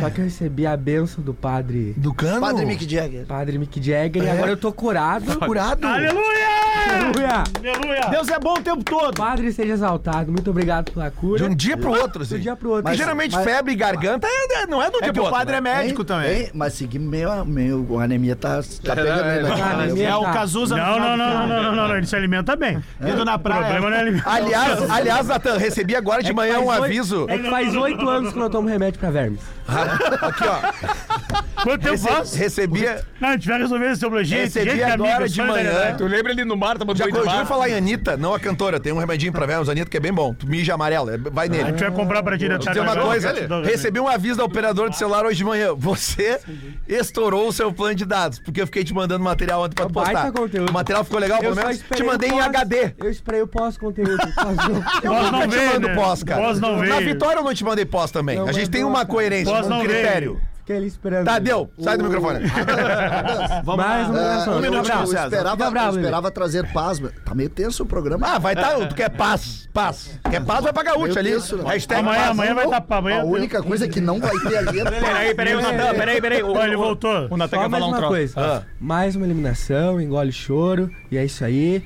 Só que eu recebi a benção do padre. Do cano? Padre Mick Jagger. Padre Mick Jagger e agora eu tô curado. curado. Aleluia! Aleluia! Aleluia! Deus é bom o tempo todo. Padre seja exaltado. Muito obrigado pela cura. De um dia pro outro, assim. De um dia pro outro. Porque geralmente febre e garganta é- é- não é do É dia pro o outro. padre é né? médico Hein? também. Mas seguir meio, meio. A anemia tá, tá pegando ele aqui. A anemia É o tá. Cazuza Não, não, não, não, não, não, não, ele se alimenta bem. Indo na O problema praia. não é alimentar. Aliás, aliás, Natan, recebi agora de É manhã um aviso. É que faz oito anos que eu não tomo remédio pra vermes. Aqui, ó. Quanto tempo Rece- faz? recebia. Não, a gente vai resolver esse problema. Gente, Recebi gente, agora de na manhã. Tu lembra ali no mar, tava Já, ouviu falar em Anitta, não a cantora. Tem um remedinho pra vermes, Anitta, que é bem bom. Tu mija amarelo, é- vai A nele. gente vai comprar pra ti Tem uma coisa, recebi um aviso da operadora de celular hoje de manhã. Você estourou o seu plano de dados, porque eu fiquei te mandando material ontem pra tu Baita postar. conteúdo. O material ficou legal, pelo menos? Te mandei o em HD. Eu esperei o pós-conteúdo. (laughs) Eu Pós não te veio, mando pós, cara. Pós não Na veio. vitória eu não te mandei pós também. A gente tem uma coerência, um critério. Fiquei ali esperando. Tá, deu. Sai do microfone. (laughs) Vamos Mais lá. uma É, ligação. Um minuto, eu César. esperava, bravo, eu Lelê. esperava trazer paz. mas Tá meio tenso o programa. Ah, vai tá. Tu quer paz? Paz. Quer paz, vai pra gaúcha Meu ali. Deus, né? Hashtag Amanhã, paz. amanhã vai tapar. Amanhã A única coisa que não vai ter ali é Peraí, peraí, o Natan, peraí, peraí. O, ele voltou. O Natan Só quer mais falar um uma troço. coisa. Ah. Mais uma eliminação, engole choro. E é isso aí.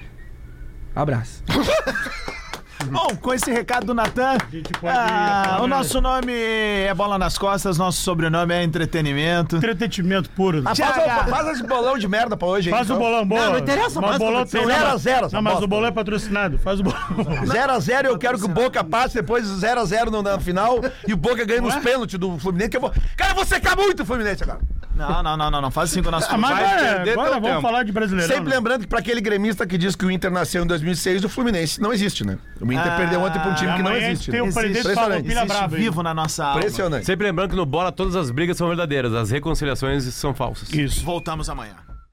Abraço. (laughs) Bom, com esse recado do Natan, ah, o né? nosso nome é Bola nas Costas, nosso sobrenome é Entretenimento. Entretenimento puro. Ah, faz, o- faz esse bolão de merda pra hoje aí. Faz o então. bolão, boa. Não, não interessa, Mas faz o bolão tem- Zero a zero essa Não, mas bosta. o bolão é patrocinado. Faz o bolão. (laughs) 0x0, eu quero que o Boca passe, depois 0x0 no- na final e o Boca ganha nos pênaltis do Fluminense. Que eu vou... Cara, eu vou secar muito o Fluminense agora. Não, não, não, não, não faz assim com o nosso Ah, mas Vai agora, perder agora teu vamos tempo. falar de brasileirão. Sempre né? lembrando que pra aquele gremista que diz que o Inter nasceu em 2006, o Fluminense não existe, né? O Inter Ah, perdeu ontem pra um time que não existe. tem né? o presidente. Pilha Brava. vivo na nossa alma. Impressionante. Sempre lembrando que no bola todas as brigas são verdadeiras, as reconciliações são falsas. Isso. Voltamos amanhã.